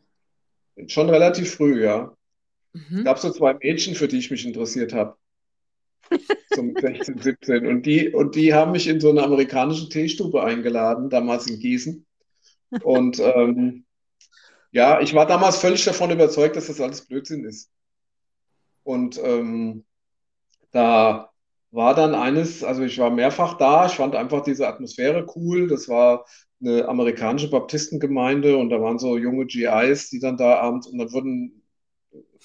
schon relativ früh, ja. Es Mhm. gab so zwei Mädchen, für die ich mich interessiert habe, zum 16, 17. Und die, und die haben mich in so eine amerikanische Teestube eingeladen, damals in Gießen. Und ähm, ja, ich war damals völlig davon überzeugt, dass das alles Blödsinn ist. Und ähm, da war dann eines, also ich war mehrfach da, ich fand einfach diese Atmosphäre cool. Das war eine amerikanische Baptistengemeinde und da waren so junge GIs, die dann da abends und dann wurden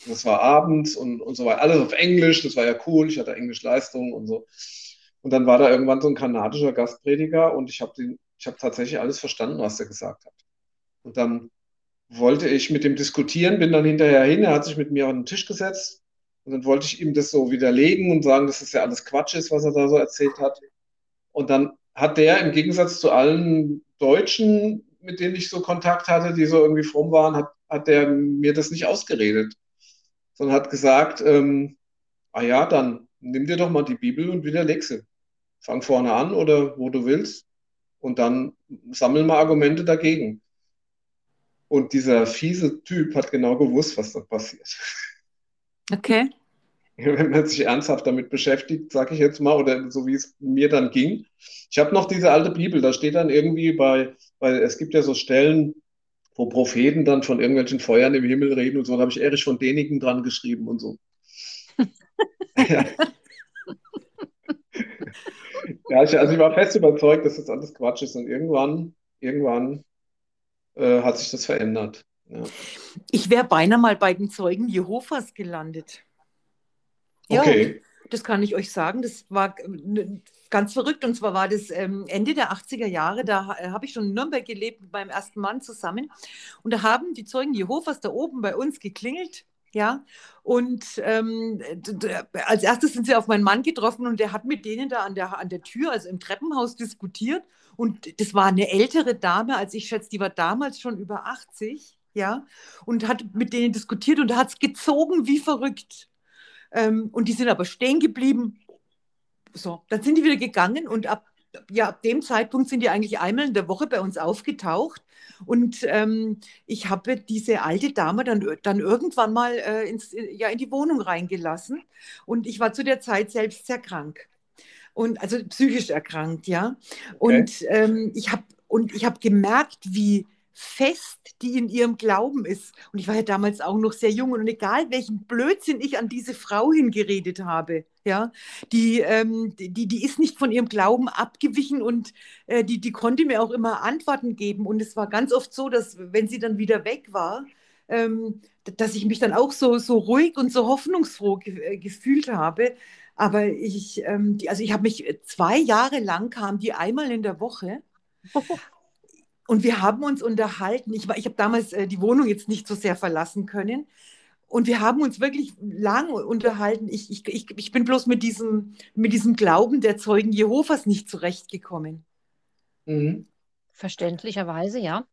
das war abends und, und so weiter. Alles auf Englisch, das war ja cool. Ich hatte Englischleistungen und so. Und dann war da irgendwann so ein kanadischer Gastprediger und ich habe habe tatsächlich alles verstanden, was er gesagt hat. Und dann wollte ich mit dem diskutieren, bin dann hinterher hin, er hat sich mit mir an den Tisch gesetzt und dann wollte ich ihm das so widerlegen und sagen, dass das ja alles Quatsch ist, was er da so erzählt hat. Und dann hat der im Gegensatz zu allen Deutschen, mit denen ich so Kontakt hatte, die so irgendwie fromm waren, hat, hat der mir das nicht ausgeredet sondern hat gesagt, ähm, ah ja, dann nimm dir doch mal die Bibel und widerleg sie. Fang vorne an oder wo du willst und dann sammel mal Argumente dagegen. Und dieser fiese Typ hat genau gewusst, was da passiert. Okay. [LAUGHS] Wenn man sich ernsthaft damit beschäftigt, sage ich jetzt mal, oder so wie es mir dann ging. Ich habe noch diese alte Bibel, da steht dann irgendwie bei, weil es gibt ja so Stellen, wo Propheten dann von irgendwelchen Feuern im Himmel reden und so, da habe ich Erich von Däniken dran geschrieben und so. Ja. [LAUGHS] Ja, ich, also ich war fest überzeugt, dass das alles Quatsch ist und irgendwann, irgendwann äh, hat sich das verändert. Ja. Ich wäre beinahe mal bei den Zeugen Jehovas gelandet. Ja, Okay. das kann ich euch sagen. Das war äh, ganz verrückt. Und zwar war das ähm, Ende der 80er Jahre. Da äh, habe ich schon in Nürnberg gelebt mit meinem ersten Mann zusammen. Und da haben die Zeugen Jehovas da oben bei uns geklingelt. Ja, und ähm, als erstes sind sie auf meinen Mann getroffen und der hat mit denen da an der, an der Tür, also im Treppenhaus, diskutiert. Und das war eine ältere Dame, als ich schätze, die war damals schon über 80, ja, und hat mit denen diskutiert und hat es gezogen wie verrückt. Ähm, und die sind aber stehen geblieben. So, dann sind die wieder gegangen und ab, ja, ab dem Zeitpunkt sind die eigentlich einmal in der Woche bei uns aufgetaucht. Und ähm, ich habe diese alte Dame dann, dann irgendwann mal äh, ins, ja, in die Wohnung reingelassen. Und ich war zu der Zeit selbst sehr krank. Und also psychisch erkrankt, ja. Und ähm, ich habe und ich habe gemerkt, wie fest die in ihrem Glauben ist. Und ich war ja damals auch noch sehr jung und egal welchen Blödsinn ich an diese Frau hingeredet habe, ja, die, ähm, die, die ist nicht von ihrem Glauben abgewichen und äh, die, die konnte mir auch immer Antworten geben. Und es war ganz oft so, dass wenn sie dann wieder weg war, ähm, dass ich mich dann auch so, so ruhig und so hoffnungsfroh ge äh, gefühlt habe. Aber ich, ähm, die, also ich habe mich zwei Jahre lang kam die einmal in der Woche. [LAUGHS] Und wir haben uns unterhalten. Ich, ich habe damals äh, die Wohnung jetzt nicht so sehr verlassen können. Und wir haben uns wirklich lang unterhalten. Ich, ich, ich, ich bin bloß mit diesem, mit diesem Glauben der Zeugen Jehovas nicht zurechtgekommen. Mhm. Verständlicherweise, ja.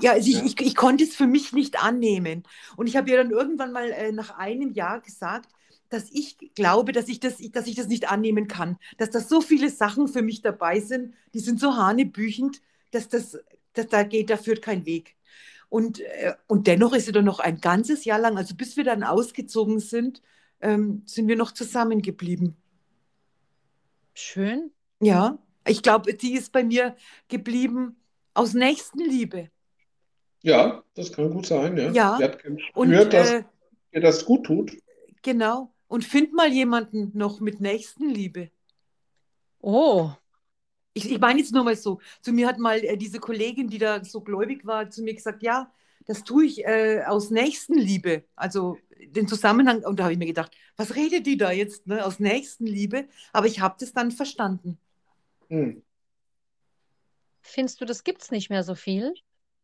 Ja, also ich, ich, ich konnte es für mich nicht annehmen. Und ich habe ihr dann irgendwann mal äh, nach einem Jahr gesagt, dass ich glaube, dass ich, das, dass ich das nicht annehmen kann. Dass da so viele Sachen für mich dabei sind, die sind so hanebüchend, dass das das, da geht, da führt kein Weg. Und, äh, und dennoch ist sie dann noch ein ganzes Jahr lang, also bis wir dann ausgezogen sind, ähm, sind wir noch zusammengeblieben. Schön. Ja, ich glaube, sie ist bei mir geblieben aus Nächstenliebe. Ja, das kann gut sein, ja. Ja. Sie hat gespürt, dass äh, ihr das gut tut. Genau. Und find mal jemanden noch mit Nächstenliebe. Oh, ich, ich meine jetzt nur mal so, zu mir hat mal äh, diese Kollegin, die da so gläubig war, zu mir gesagt, ja, das tue ich äh, aus Nächstenliebe. Also den Zusammenhang, und da habe ich mir gedacht, was redet die da jetzt, ne, aus Nächstenliebe? Aber ich habe das dann verstanden. Hm. Findest du, das gibt es nicht mehr so viel?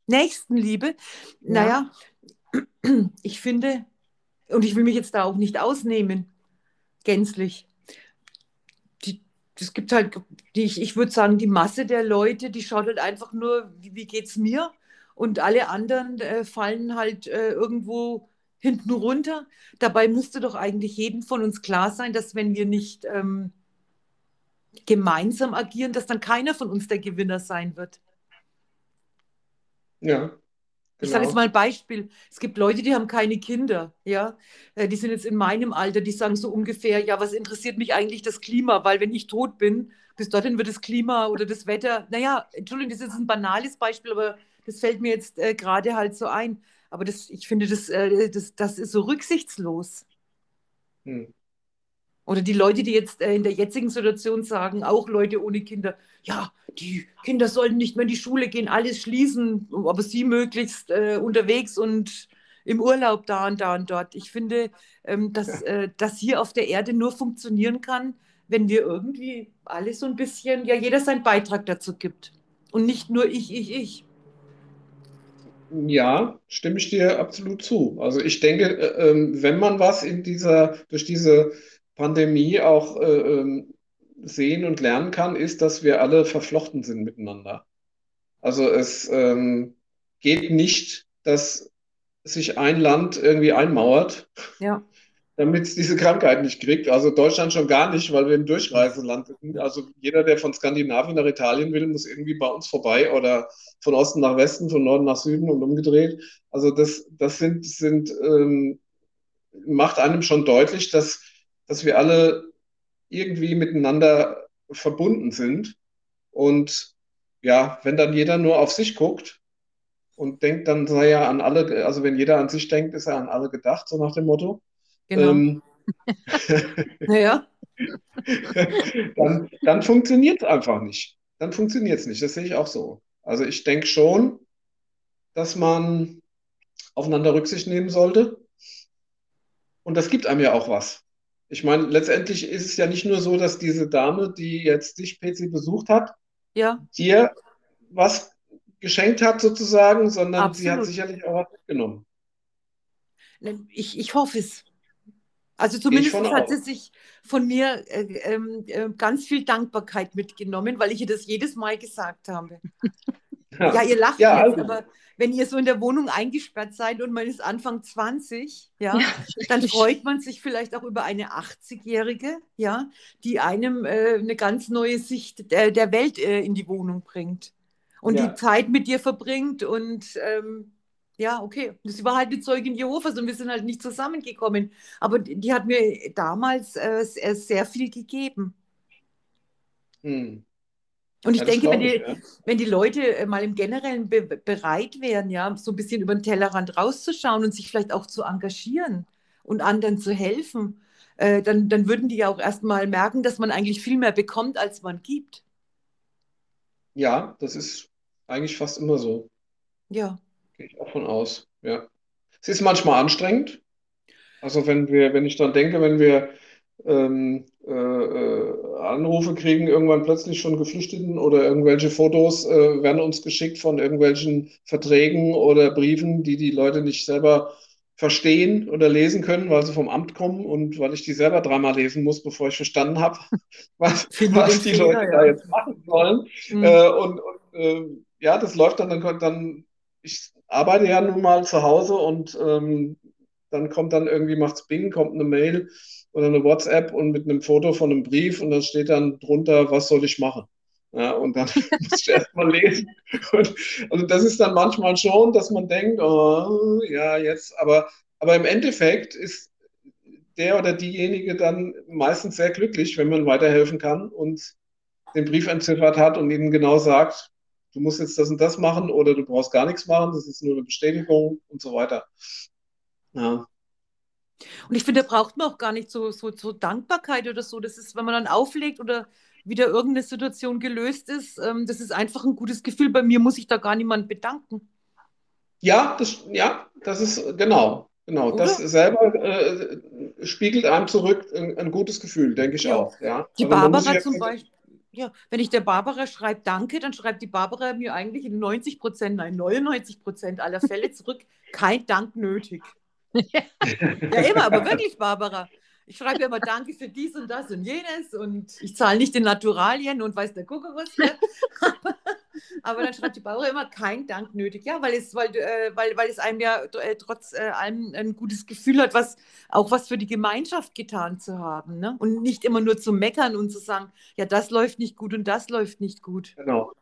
Nächstenliebe? Ja. Naja, ich finde, und ich will mich jetzt da auch nicht ausnehmen, gänzlich es gibt halt, die, ich, ich würde sagen, die Masse der Leute, die schaut halt einfach nur, wie, wie geht es mir? Und alle anderen äh, fallen halt äh, irgendwo hinten runter. Dabei müsste doch eigentlich jedem von uns klar sein, dass wenn wir nicht ähm, gemeinsam agieren, dass dann keiner von uns der Gewinner sein wird. Ja. Ich sage jetzt genau. mal ein Beispiel. Es gibt Leute, die haben keine Kinder, ja. Äh, die sind jetzt in meinem Alter, die sagen so ungefähr, ja, was interessiert mich eigentlich das Klima? Weil wenn ich tot bin, bis dorthin wird das Klima oder das Wetter, naja, Entschuldigung, das ist ein banales Beispiel, aber das fällt mir jetzt äh, gerade halt so ein. Aber das, ich finde, das, äh, das, das ist so rücksichtslos. Hm. Oder die Leute, die jetzt äh, in der jetzigen Situation sagen, auch Leute ohne Kinder, ja, die Kinder sollten nicht mehr in die Schule gehen, alles schließen, aber sie möglichst äh, unterwegs und im Urlaub da und da und dort. Ich finde, ähm, dass äh, das hier auf der Erde nur funktionieren kann, wenn wir irgendwie alle so ein bisschen, ja, jeder seinen Beitrag dazu gibt. Und nicht nur ich, ich, ich. Ja, stimme ich dir absolut zu. Also ich denke, äh, ähm, wenn man was in dieser, durch diese Pandemie auch äh, ähm, sehen und lernen kann, ist, dass wir alle verflochten sind miteinander. Also es ähm, geht nicht, dass sich ein Land irgendwie einmauert, ja. damit es diese Krankheit nicht kriegt. Also Deutschland schon gar nicht, weil wir ein Durchreiseland sind. Also jeder, der von Skandinavien nach Italien will, muss irgendwie bei uns vorbei oder von Osten nach Westen, von Norden nach Süden und umgedreht. Also das, das sind, sind ähm, macht einem schon deutlich, dass, dass wir alle irgendwie miteinander verbunden sind. Und ja, wenn dann jeder nur auf sich guckt und denkt, dann sei er an alle, also wenn jeder an sich denkt, ist er an alle gedacht, so nach dem Motto. Genau. Ähm, [LAUGHS] naja. [LAUGHS] dann, dann funktioniert es einfach nicht. Dann funktioniert es nicht. Das sehe ich auch so. Also ich denke schon, dass man aufeinander Rücksicht nehmen sollte. Und das gibt einem ja auch was. Ich meine, letztendlich ist es ja nicht nur so, dass diese Dame, die jetzt dich PC besucht hat, ja. dir was geschenkt hat sozusagen, sondern Absolut. sie hat sicherlich auch was mitgenommen. Ich, ich hoffe es. Also zumindest hat sie sich von mir äh, ähm, äh, ganz viel Dankbarkeit mitgenommen, weil ich ihr das jedes Mal gesagt habe. Ja, [LAUGHS] ja ihr lacht ja, jetzt, also. aber wenn ihr so in der Wohnung eingesperrt seid und man ist Anfang 20, ja, ja dann freut man sich vielleicht auch über eine 80-Jährige, ja, die einem äh, eine ganz neue Sicht der, der Welt äh, in die Wohnung bringt und ja. die Zeit mit dir verbringt und ähm, ja, okay, das war halt eine Zeugin Jehovas und wir sind halt nicht zusammengekommen. Aber die, die hat mir damals äh, sehr viel gegeben. Hm. Und ich Ja, denke, wenn die, ich, ja. wenn die Leute äh, mal im Generellen be bereit wären, ja, so ein bisschen über den Tellerrand rauszuschauen und sich vielleicht auch zu engagieren und anderen zu helfen, äh, dann, dann würden die ja auch erstmal merken, dass man eigentlich viel mehr bekommt, als man gibt. Ja, das ist eigentlich fast immer so. Ja. Gehe ich auch von aus. Ja. Es ist manchmal anstrengend. Also wenn wir, wenn ich dann denke, wenn wir ähm, äh, äh, Anrufe kriegen, irgendwann plötzlich von Geflüchteten oder irgendwelche Fotos äh, werden uns geschickt von irgendwelchen Verträgen oder Briefen, die die Leute nicht selber verstehen oder lesen können, weil sie vom Amt kommen und weil ich die selber dreimal lesen muss, bevor ich verstanden habe, [LAUGHS] was, was die Leute ja. da jetzt machen sollen. Mhm. Äh, und und äh, ja, das läuft dann, dann, dann, ich arbeite ja nun mal zu Hause und ähm, dann kommt dann irgendwie, macht's Bing, kommt eine Mail oder eine WhatsApp und mit einem Foto von einem Brief und da steht dann drunter, was soll ich machen? Ja, und dann [LAUGHS] muss ich erst mal lesen. Und, also das ist dann manchmal schon, dass man denkt, oh, ja, jetzt, aber, aber im Endeffekt ist der oder diejenige dann meistens sehr glücklich, wenn man weiterhelfen kann und den Brief entziffert hat und ihnen genau sagt, du musst jetzt das und das machen oder du brauchst gar nichts machen, das ist nur eine Bestätigung und so weiter. Ja, Und ich finde, da braucht man auch gar nicht so, so, so Dankbarkeit oder so. Das ist, wenn man dann auflegt oder wieder irgendeine Situation gelöst ist, ähm, das ist einfach ein gutes Gefühl. Bei mir muss ich da gar niemand bedanken. ja, das, ja, das ist genau, genau. Oder? Das selber äh, spiegelt einem zurück ein, ein gutes Gefühl, denke ich Ja. auch. Ja. Die Also Barbara zum Beispiel, ja, wenn ich der Barbara schreibe Danke, dann schreibt die Barbara mir eigentlich in 90 Prozent, nein, 99 Prozent aller Fälle zurück, kein Dank nötig. [LAUGHS] Ja, immer, aber wirklich, Barbara. Ich schreibe immer Danke für dies und das und jenes und ich zahle nicht in Naturalien und weiß der Kuckuck was. Ne? [LAUGHS] Aber dann schreibt die Barbara immer kein Dank nötig. Ja, weil es, weil, äh, weil, weil es einem ja äh, trotz äh, allem ein gutes Gefühl hat, was auch was für die Gemeinschaft getan zu haben. Ne? Und nicht immer nur zu meckern und zu sagen, ja, das läuft nicht gut und das läuft nicht gut. Genau,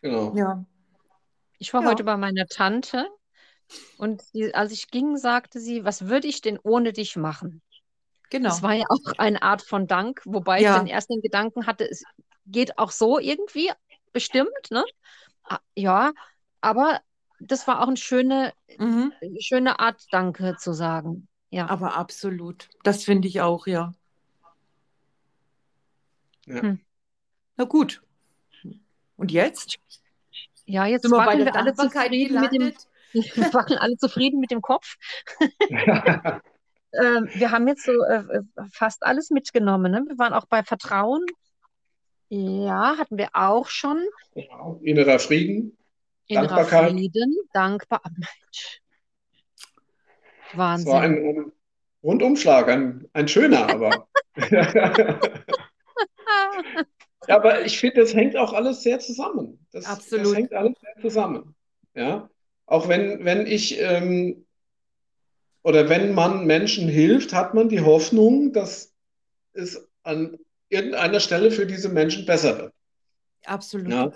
genau. Ja. Ich war Ja. heute bei meiner Tante und sie, als ich ging, sagte sie, was würde ich denn ohne dich machen? Genau. Das war ja auch eine Art von Dank, wobei Ja. ich den ersten Gedanken hatte, es geht auch so irgendwie, bestimmt, ne? Ah, Ja, aber das war auch eine schöne, Mhm. schöne Art, Danke zu sagen. Ja. Aber absolut. Das finde ich auch, ja. Ja. Hm. Na gut. Und jetzt? Ja, jetzt Sind wir bei der wir alle Dankbarkeit zufrieden mit dem, wir wackeln alle zufrieden mit dem Kopf. [LAUGHS] Ähm, wir haben jetzt so äh, fast alles mitgenommen. Ne? Wir waren auch bei Vertrauen. Ja, hatten wir auch schon. Genau. Innerer Frieden. Innerer Dankbarkeit. Frieden, dankbar. Mensch. Es war Wahnsinn. ein, Rundumschlag, ein, ein schöner, aber. [LAUGHS] Ja, aber ich finde, das hängt auch alles sehr zusammen. Das, das Absolut. hängt alles sehr zusammen. Ja, auch wenn, wenn ich ähm, oder wenn man Menschen hilft, hat man die Hoffnung, dass es an irgendeiner Stelle für diese Menschen besser wird. Absolut. Ja.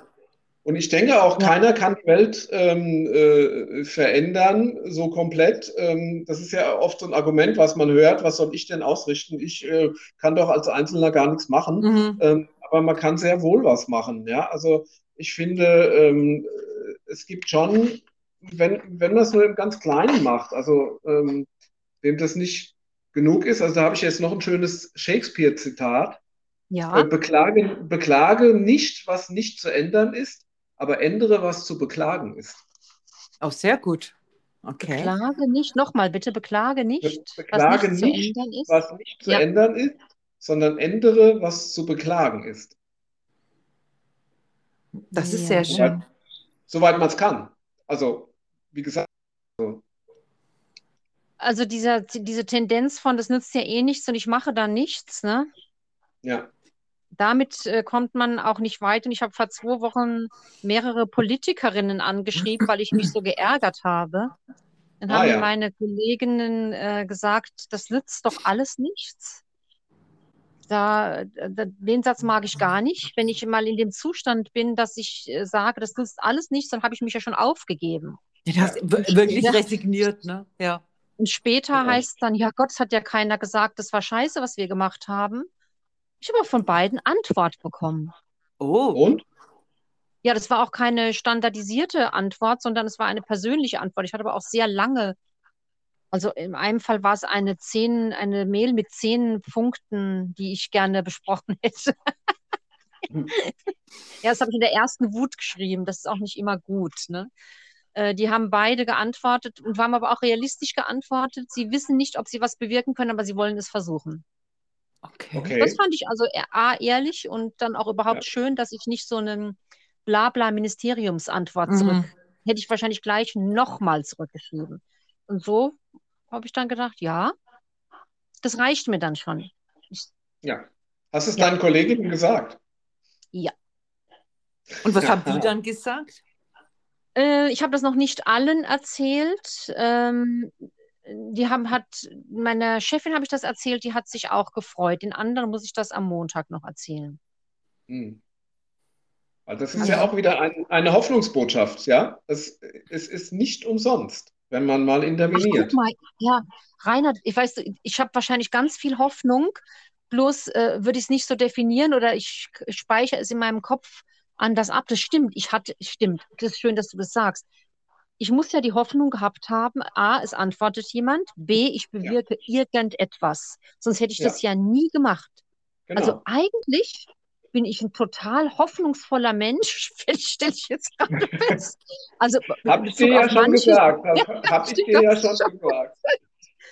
Und ich denke auch, Ja. keiner kann die Welt ähm, äh, verändern, so komplett. Ähm, das ist ja oft so ein Argument, was man hört, was soll ich denn ausrichten? Ich äh, kann doch als Einzelner gar nichts machen. Mhm. Ähm, aber man kann sehr wohl was machen. Ja, also ich finde, ähm, es gibt schon, wenn, wenn man es nur im ganz Kleinen macht, also ähm, wem das nicht genug ist, also da habe ich jetzt noch ein schönes Shakespeare-Zitat. Äh, Ja, beklage, beklage nicht, was nicht zu ändern ist, aber ändere, was zu beklagen ist. Auch sehr gut. Okay. beklage nicht, nochmal bitte, beklage nicht, was beklage nicht zu nicht, ändern ist. Was nicht zu Ja. ändern ist, sondern ändere, was zu beklagen ist. Das ist Ja. sehr schön. Soweit man es kann. Also, wie gesagt, so. Also dieser, diese Tendenz von, das nützt ja eh nichts und ich mache da nichts, ne? ja. Damit äh, kommt man auch nicht weit. Und ich habe vor zwei Wochen mehrere Politikerinnen angeschrieben, weil ich mich so geärgert habe. Dann Ah, haben mir ja. meine Kolleginnen äh, gesagt, das nützt doch alles nichts. Da, da, den Satz mag ich gar nicht. Wenn ich mal in dem Zustand bin, dass ich äh, sage, das nützt alles nichts, dann habe ich mich ja schon aufgegeben. Du hast wir- wirklich Ja. resigniert, ne? Ja. Und später Ja. heißt es dann, ja Gott, es hat ja keiner gesagt, das war scheiße, was wir gemacht haben. Ich habe aber von beiden Antwort bekommen. Oh. Und? Ja, das war auch keine standardisierte Antwort, sondern es war eine persönliche Antwort. Ich hatte aber auch sehr lange, also in einem Fall war es eine zehn, eine Mail mit zehn Punkten, die ich gerne besprochen [LAUGHS] hätte. ja, das habe ich in der ersten Wut geschrieben. Das ist auch nicht immer gut. Ne? Äh, die haben beide geantwortet und haben aber auch realistisch geantwortet. Sie wissen nicht, ob sie was bewirken können, aber sie wollen es versuchen. Okay. Okay. Das fand ich also e- A, ehrlich und dann auch überhaupt Ja. schön, dass ich nicht so eine Blabla-Ministeriumsantwort Mhm. zurück. Hätte ich wahrscheinlich gleich nochmal zurückgeschrieben. Und so habe ich dann gedacht, ja, das reicht mir dann schon. Ich, Ja. Hast du es Ja. deinen Kolleginnen gesagt? ja. Und was Ja. haben die dann gesagt? Äh, ich habe das noch nicht allen erzählt. Ähm, die haben, hat, meiner Chefin habe ich das erzählt, die hat sich auch gefreut. Den anderen muss ich das am Montag noch erzählen. Hm. Weil das ist Also- ja auch wieder ein, eine Hoffnungsbotschaft, ja? Es, es ist nicht umsonst, wenn man mal Ach, interveniert. guck mal, ja, Reinhard, ich weiß, ich habe wahrscheinlich ganz viel Hoffnung, bloß äh, würde ich es nicht so definieren oder ich speichere es in meinem Kopf anders ab. Das stimmt, ich hatte, stimmt, das ist schön, dass du das sagst. Ich muss ja die Hoffnung gehabt haben, A, es antwortet jemand, B, ich bewirke irgendetwas. Sonst hätte ich Ja. das ja nie gemacht. Also Genau. eigentlich bin ich ein total hoffnungsvoller Mensch, [LAUGHS] stelle ich jetzt gerade fest. Also [LAUGHS] Hab in ich dir ja schon manches- gesagt. Das hab [LAUGHS] ich dir ja schon- gesagt.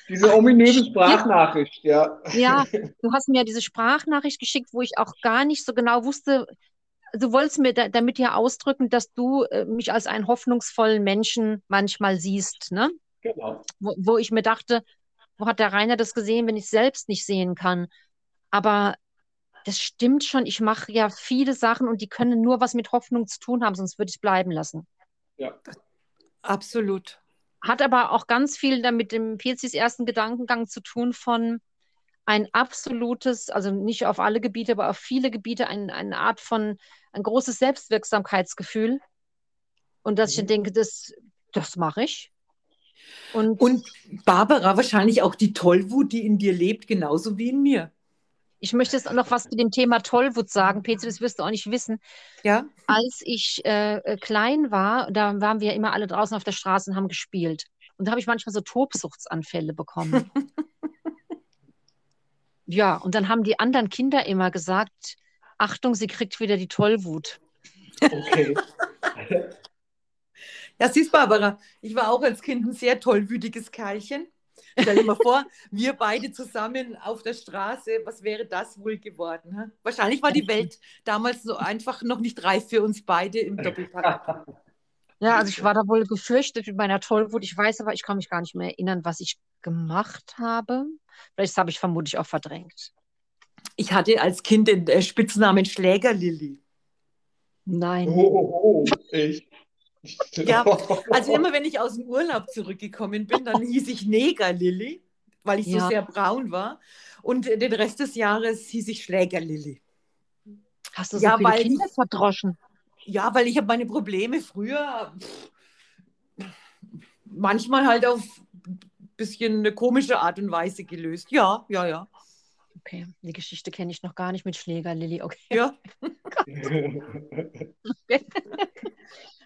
Diese ominöse Sprachnachricht, ja. Ja, du hast mir ja diese Sprachnachricht geschickt, wo ich auch gar nicht so genau wusste. Du wolltest mir da, damit ja ausdrücken, dass du äh, mich als einen hoffnungsvollen Menschen manchmal siehst, ne? Genau. Wo, wo ich mir dachte, wo hat der Rainer das gesehen, wenn ich es selbst nicht sehen kann? Aber das stimmt schon. Ich mache ja viele Sachen und die können nur was mit Hoffnung zu tun haben, sonst würde ich es bleiben lassen. Ja. Absolut. Hat aber auch ganz viel damit dem Pirzis ersten Gedankengang zu tun von ein absolutes, also nicht auf alle Gebiete, aber auf viele Gebiete ein, eine Art von, ein großes Selbstwirksamkeitsgefühl. Und dass ich Mhm. denke, das, das mache ich. Und, Und Barbara wahrscheinlich auch die Tollwut, die in dir lebt, genauso wie in mir. ich möchte jetzt auch noch was zu dem Thema Tollwut sagen. Petri, das wirst du auch nicht wissen. Ja? Als ich äh, äh, klein war, da waren wir immer alle draußen auf der Straße und haben gespielt. Und da habe ich manchmal so Tobsuchtsanfälle bekommen. [LAUGHS] Ja, und dann haben die anderen Kinder immer gesagt, Achtung, sie kriegt wieder die Tollwut. Okay. [LAUGHS] Ja, siehst Barbara, ich war auch als Kind ein sehr tollwütiges Kerlchen. Stell dir mal vor, [LAUGHS] wir beide zusammen auf der Straße, was wäre das wohl geworden? hä? Wahrscheinlich war die Welt damals so einfach noch nicht reif für uns beide im [LAUGHS] Doppelpack. Ja, also ich war da wohl gefürchtet mit meiner Tollwut. Ich weiß aber, ich kann mich gar nicht mehr erinnern, was ich gemacht habe. Vielleicht habe ich vermutlich auch verdrängt. Ich hatte als Kind den äh, Spitznamen Schlägerlilly. Nein. Oh, oh, oh. Ich. Ja, Also immer wenn ich aus dem Urlaub zurückgekommen bin, dann hieß ich Negerlilly, weil ich so Ja. sehr braun war. Und äh, den Rest des Jahres hieß ich Schlägerlilly. Hast du so Ja, viele weil Kinder ich- verdroschen? Ja, weil ich habe meine Probleme früher pff, manchmal halt auf ein bisschen eine komische Art und Weise gelöst. Ja, ja, ja. Okay, die Geschichte kenne ich noch gar nicht mit Schläger, Lilly. Okay. ja. [LAUGHS]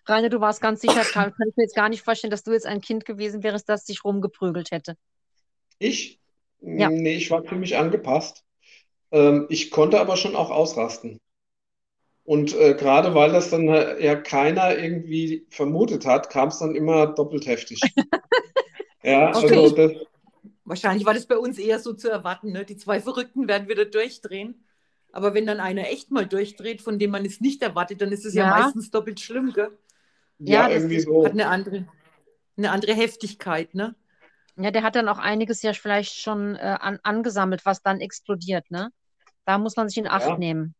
Rainer, du warst ganz sicher, kann, kann ich mir jetzt gar nicht vorstellen, dass du jetzt ein Kind gewesen wärst, das dich rumgeprügelt hätte. Ich? Ja. Nee, ich war ziemlich angepasst. Ähm, ich konnte aber schon auch ausrasten. Und äh, gerade weil das dann äh, ja keiner irgendwie vermutet hat, kam es dann immer doppelt heftig. [LAUGHS] Ja, Okay. also das, Wahrscheinlich war das bei uns eher so zu erwarten. Ne? Die zwei Verrückten werden wieder durchdrehen. Aber wenn dann einer echt mal durchdreht, von dem man es nicht erwartet, dann ist es ja, Ja. meistens doppelt schlimm. Gell? Ja, ja, das irgendwie so. Hat eine andere, eine andere Heftigkeit. Ne? Ja, der hat dann auch einiges ja vielleicht schon äh, an, angesammelt, was dann explodiert, ne? Da muss man sich in Acht Ja. nehmen.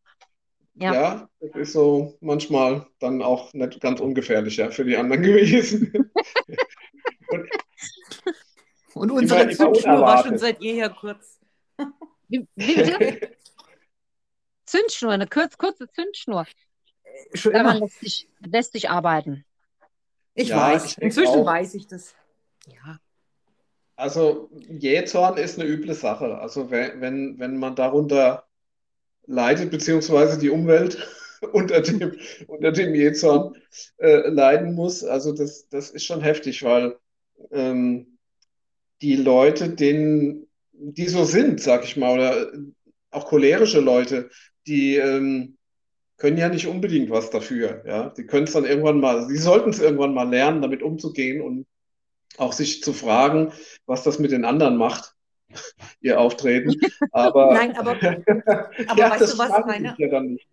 Ja. Ja, das ist so manchmal dann auch nicht ganz ungefährlich, ja, für die anderen [LAUGHS] gewesen. Und Und unsere immer Zündschnur war schon seit jeher kurz. Wie, wie bitte? [LAUGHS] Zündschnur, eine kurz, kurze Zündschnur. Schon immer. lässt sich, lässt sich arbeiten. Ich Ja, weiß. ich Inzwischen auch. weiß ich das. Ja. Also Jähzorn ist eine üble Sache. Also wenn, wenn, wenn man darunter leidet, beziehungsweise die Umwelt, [LAUGHS] unter dem, unter dem Jähzorn äh, leiden muss. Also das, das ist schon heftig, weil ähm, die Leute, denen, die so sind, sag ich mal, oder auch cholerische Leute, die ähm, können ja nicht unbedingt was dafür. Ja, die können es dann irgendwann mal, sie sollten es irgendwann mal lernen, damit umzugehen und auch sich zu fragen, was das mit den anderen macht, [LAUGHS] ihr Auftreten. Aber, [LAUGHS] Nein, aber, [LAUGHS] aber ja, weißt du was, Rainer? sich ja dann nicht.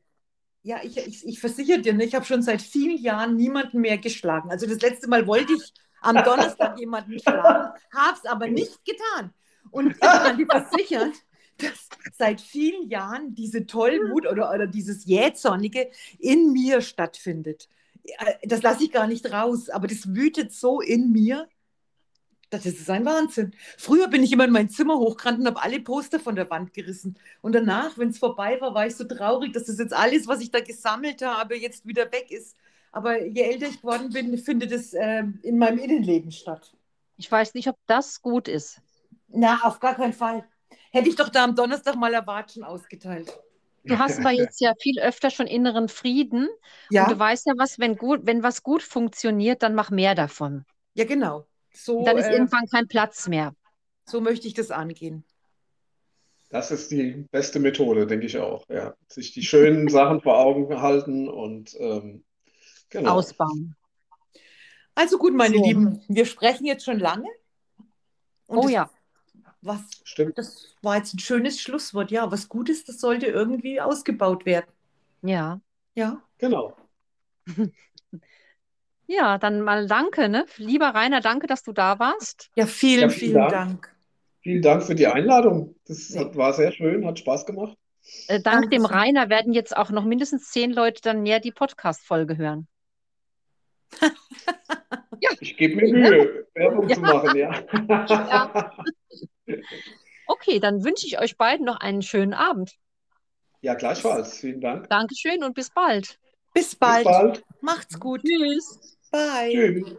Ja, ich, ich, ich versichere dir, ne, ich habe schon seit vielen Jahren niemanden mehr geschlagen. Also das letzte Mal wollte ich am Donnerstag jemanden schlagen, habe es aber nicht getan. Und ich kann dir versichern, dass seit vielen Jahren diese Tollwut oder, oder dieses Jähzornige in mir stattfindet. Äh, Das lasse ich gar nicht raus, aber das wütet so in mir. Das ist ein Wahnsinn. Früher bin ich immer in mein Zimmer hochgerannt und habe alle Poster von der Wand gerissen. Und danach, wenn es vorbei war, war ich so traurig, dass das jetzt alles, was ich da gesammelt habe, jetzt wieder weg ist. Aber je älter ich geworden bin, findet es äh, in meinem Innenleben statt. Ich weiß nicht, ob das gut ist. Na, auf gar keinen Fall. Hätte ich doch da am Donnerstag mal Erwatschen ausgeteilt. Du hast aber jetzt ja viel öfter schon inneren Frieden. Ja, Und du weißt ja was, wenn gut, wenn was gut funktioniert, dann mach mehr davon. ja genau. So, Dann ist äh, irgendwann kein Platz mehr. so möchte ich das angehen. Das ist die beste Methode, denke ich auch. Ja. Sich die schönen [LAUGHS] Sachen vor Augen halten und ähm, genau. Ausbauen. Also gut, meine So. Lieben, wir sprechen jetzt schon lange. Und Oh das- ja. Was, Stimmt. das war jetzt ein schönes Schlusswort. Ja, was Gutes, das sollte irgendwie ausgebaut werden. Ja. Ja. Genau. [LAUGHS] Ja, dann mal danke, ne? Lieber Rainer, danke, dass du da warst. Ja, vielen, Ja, vielen vielen Dank. Dank. Vielen Dank für die Einladung. Das Ja. hat, war sehr schön, hat Spaß gemacht. Äh, dank dem Dankeschön. Rainer werden jetzt auch noch mindestens zehn Leute dann mehr die Podcast-Folge hören. [LAUGHS] Ich gebe mir Mühe, Werbung Ja. zu machen, ja. [LAUGHS] Okay, dann wünsche ich euch beiden noch einen schönen Abend. Ja, gleichfalls. Vielen Dank. Dankeschön und bis bald. Bis Bis bald. bald. Macht's gut. Tschüss. Bye.